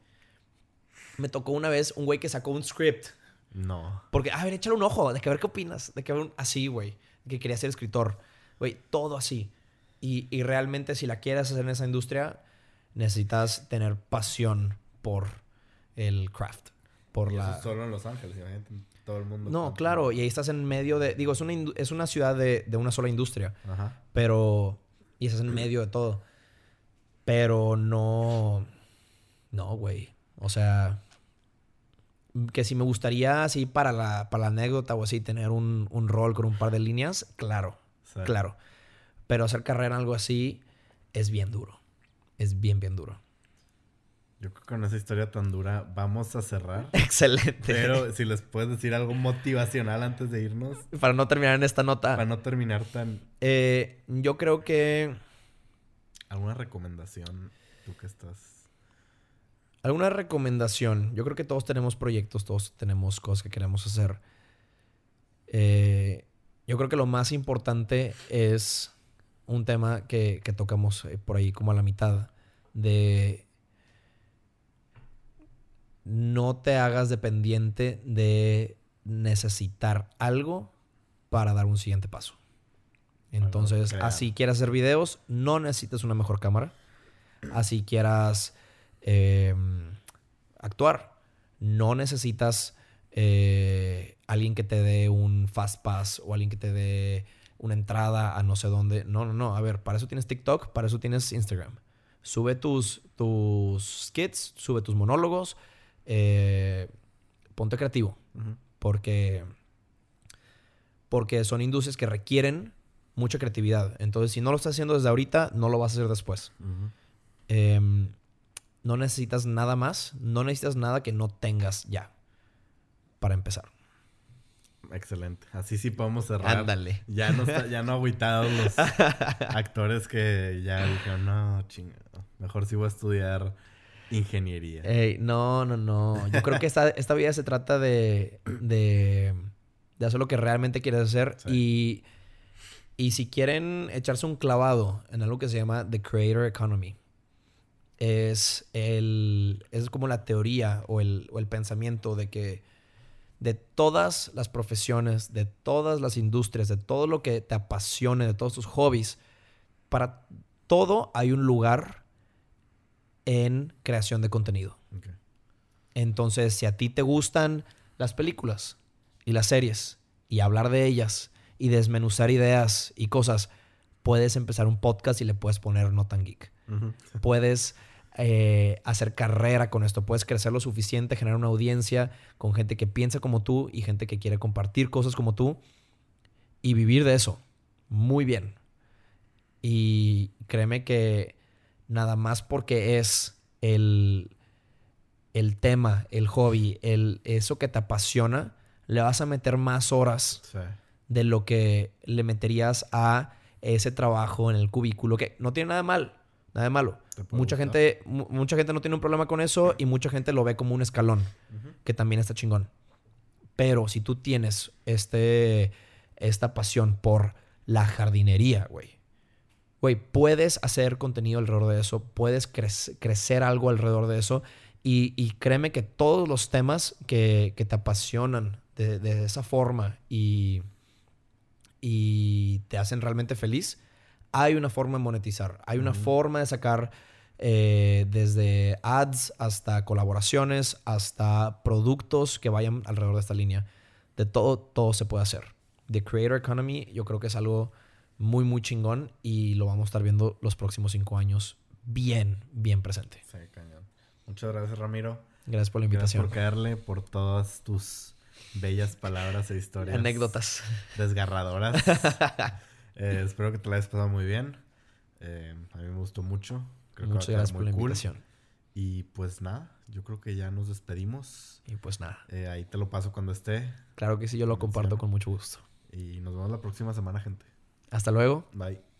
Me tocó una vez un güey que sacó un script. No. Porque, a ver, échale un ojo, de que a ver qué opinas. De que a ver un- así, güey. Que quería ser escritor. Güey, todo así. Y, y realmente, si la quieres hacer en esa industria, necesitas tener pasión por el craft. Por Y la. eso solo en Los Ángeles, imagínate. Todo el mundo. No, claro. Y ahí estás en medio de. Digo, es una, es una ciudad de, de una sola industria. Ajá. Pero. Y estás en medio de todo. Pero no. No, güey. O sea. Que si me gustaría, así para la, para la anécdota o así, tener un, un rol con un par de líneas, claro. Sí. Claro. Pero hacer carrera en algo así es bien duro. Es bien, bien duro. Yo creo que con esa historia tan dura vamos a cerrar. Excelente. Pero si les puedes decir algo motivacional antes de irnos, Para no terminar en esta nota. para no terminar tan... eh, yo creo que. ¿Alguna recomendación? Tú que estás... ¿Alguna recomendación? Yo creo que todos tenemos proyectos, todos tenemos cosas que queremos hacer. Eh, yo creo que lo más importante es un tema que, que tocamos eh, por ahí como a la mitad de no te hagas dependiente de necesitar algo para dar un siguiente paso. Entonces, así quieras hacer videos, no necesitas una mejor cámara. Así quieras eh, actuar, no necesitas eh, alguien que te dé un fast pass o alguien que te dé una entrada a no sé dónde. No, no, no. A ver, para eso tienes TikTok, para eso tienes Instagram. Sube tus, tus skits, sube tus monólogos. eh, ponte creativo. Porque, porque son industrias que requieren mucha creatividad. Entonces, si no lo estás haciendo desde ahorita, no lo vas a hacer después. Em, no necesitas nada más. No necesitas nada que no tengas ya. Para empezar. Excelente. Así sí podemos cerrar. Ándale. Ya no, está, ya no agüitados los actores que ya dijeron, no, chingado. Mejor sí voy a estudiar ingeniería. Ey, no, no, no. Yo creo que esta, esta vida se trata de, de, de hacer lo que realmente quieres hacer. Y, y si quieren echarse un clavado en algo que se llama The Creator Economy, es, el, es como la teoría o el, o el pensamiento de que de todas las profesiones, de todas las industrias, de todo lo que te apasione, de todos tus hobbies, para todo hay un lugar en creación de contenido. Entonces, si a ti te gustan las películas y las series y hablar de ellas y desmenuzar ideas y cosas, puedes empezar un podcast y le puedes poner No Tan Geek. Puedes eh, hacer carrera con esto, puedes crecer lo suficiente, generar una audiencia con gente que piensa como tú y gente que quiere compartir cosas como tú y vivir de eso. Muy bien. Y créeme que nada más porque es el, el tema, el hobby, el, eso que te apasiona, le vas a meter más horas Sí. De lo que le meterías a ese trabajo en el cubículo, que no tiene nada de mal, nada de malo. Mucha gustar. gente, mu- mucha gente no tiene un problema con eso y mucha gente lo ve como un escalón, que también está chingón. Pero si tú tienes este, esta pasión por la jardinería, güey. Güey, puedes hacer contenido alrededor de eso, puedes crecer algo alrededor de eso. Y, créeme que todos los temas que, te apasionan de, esa forma y, y te hacen realmente feliz, hay una forma de monetizar, hay una forma de sacar eh, desde ads hasta colaboraciones, hasta productos que vayan alrededor de esta línea. De todo, todo se puede hacer. The Creator Economy yo creo que es algo muy, muy chingón y lo vamos a estar viendo los próximos cinco años bien, bien presente. Sí, cañón. Muchas gracias, Ramiro. Gracias por la invitación. Gracias por caerle, por todas tus bellas palabras e historias. Anécdotas. Desgarradoras. Eh, espero que te la hayas pasado muy bien. Eh, a mí me gustó mucho. Muchas gracias por la invitación. Y pues nada, yo creo que ya nos despedimos. Y pues nada. Eh, ahí te lo paso cuando esté. Claro que sí, yo lo comparto con mucho gusto. Y nos vemos la próxima semana, gente. Hasta luego. Bye.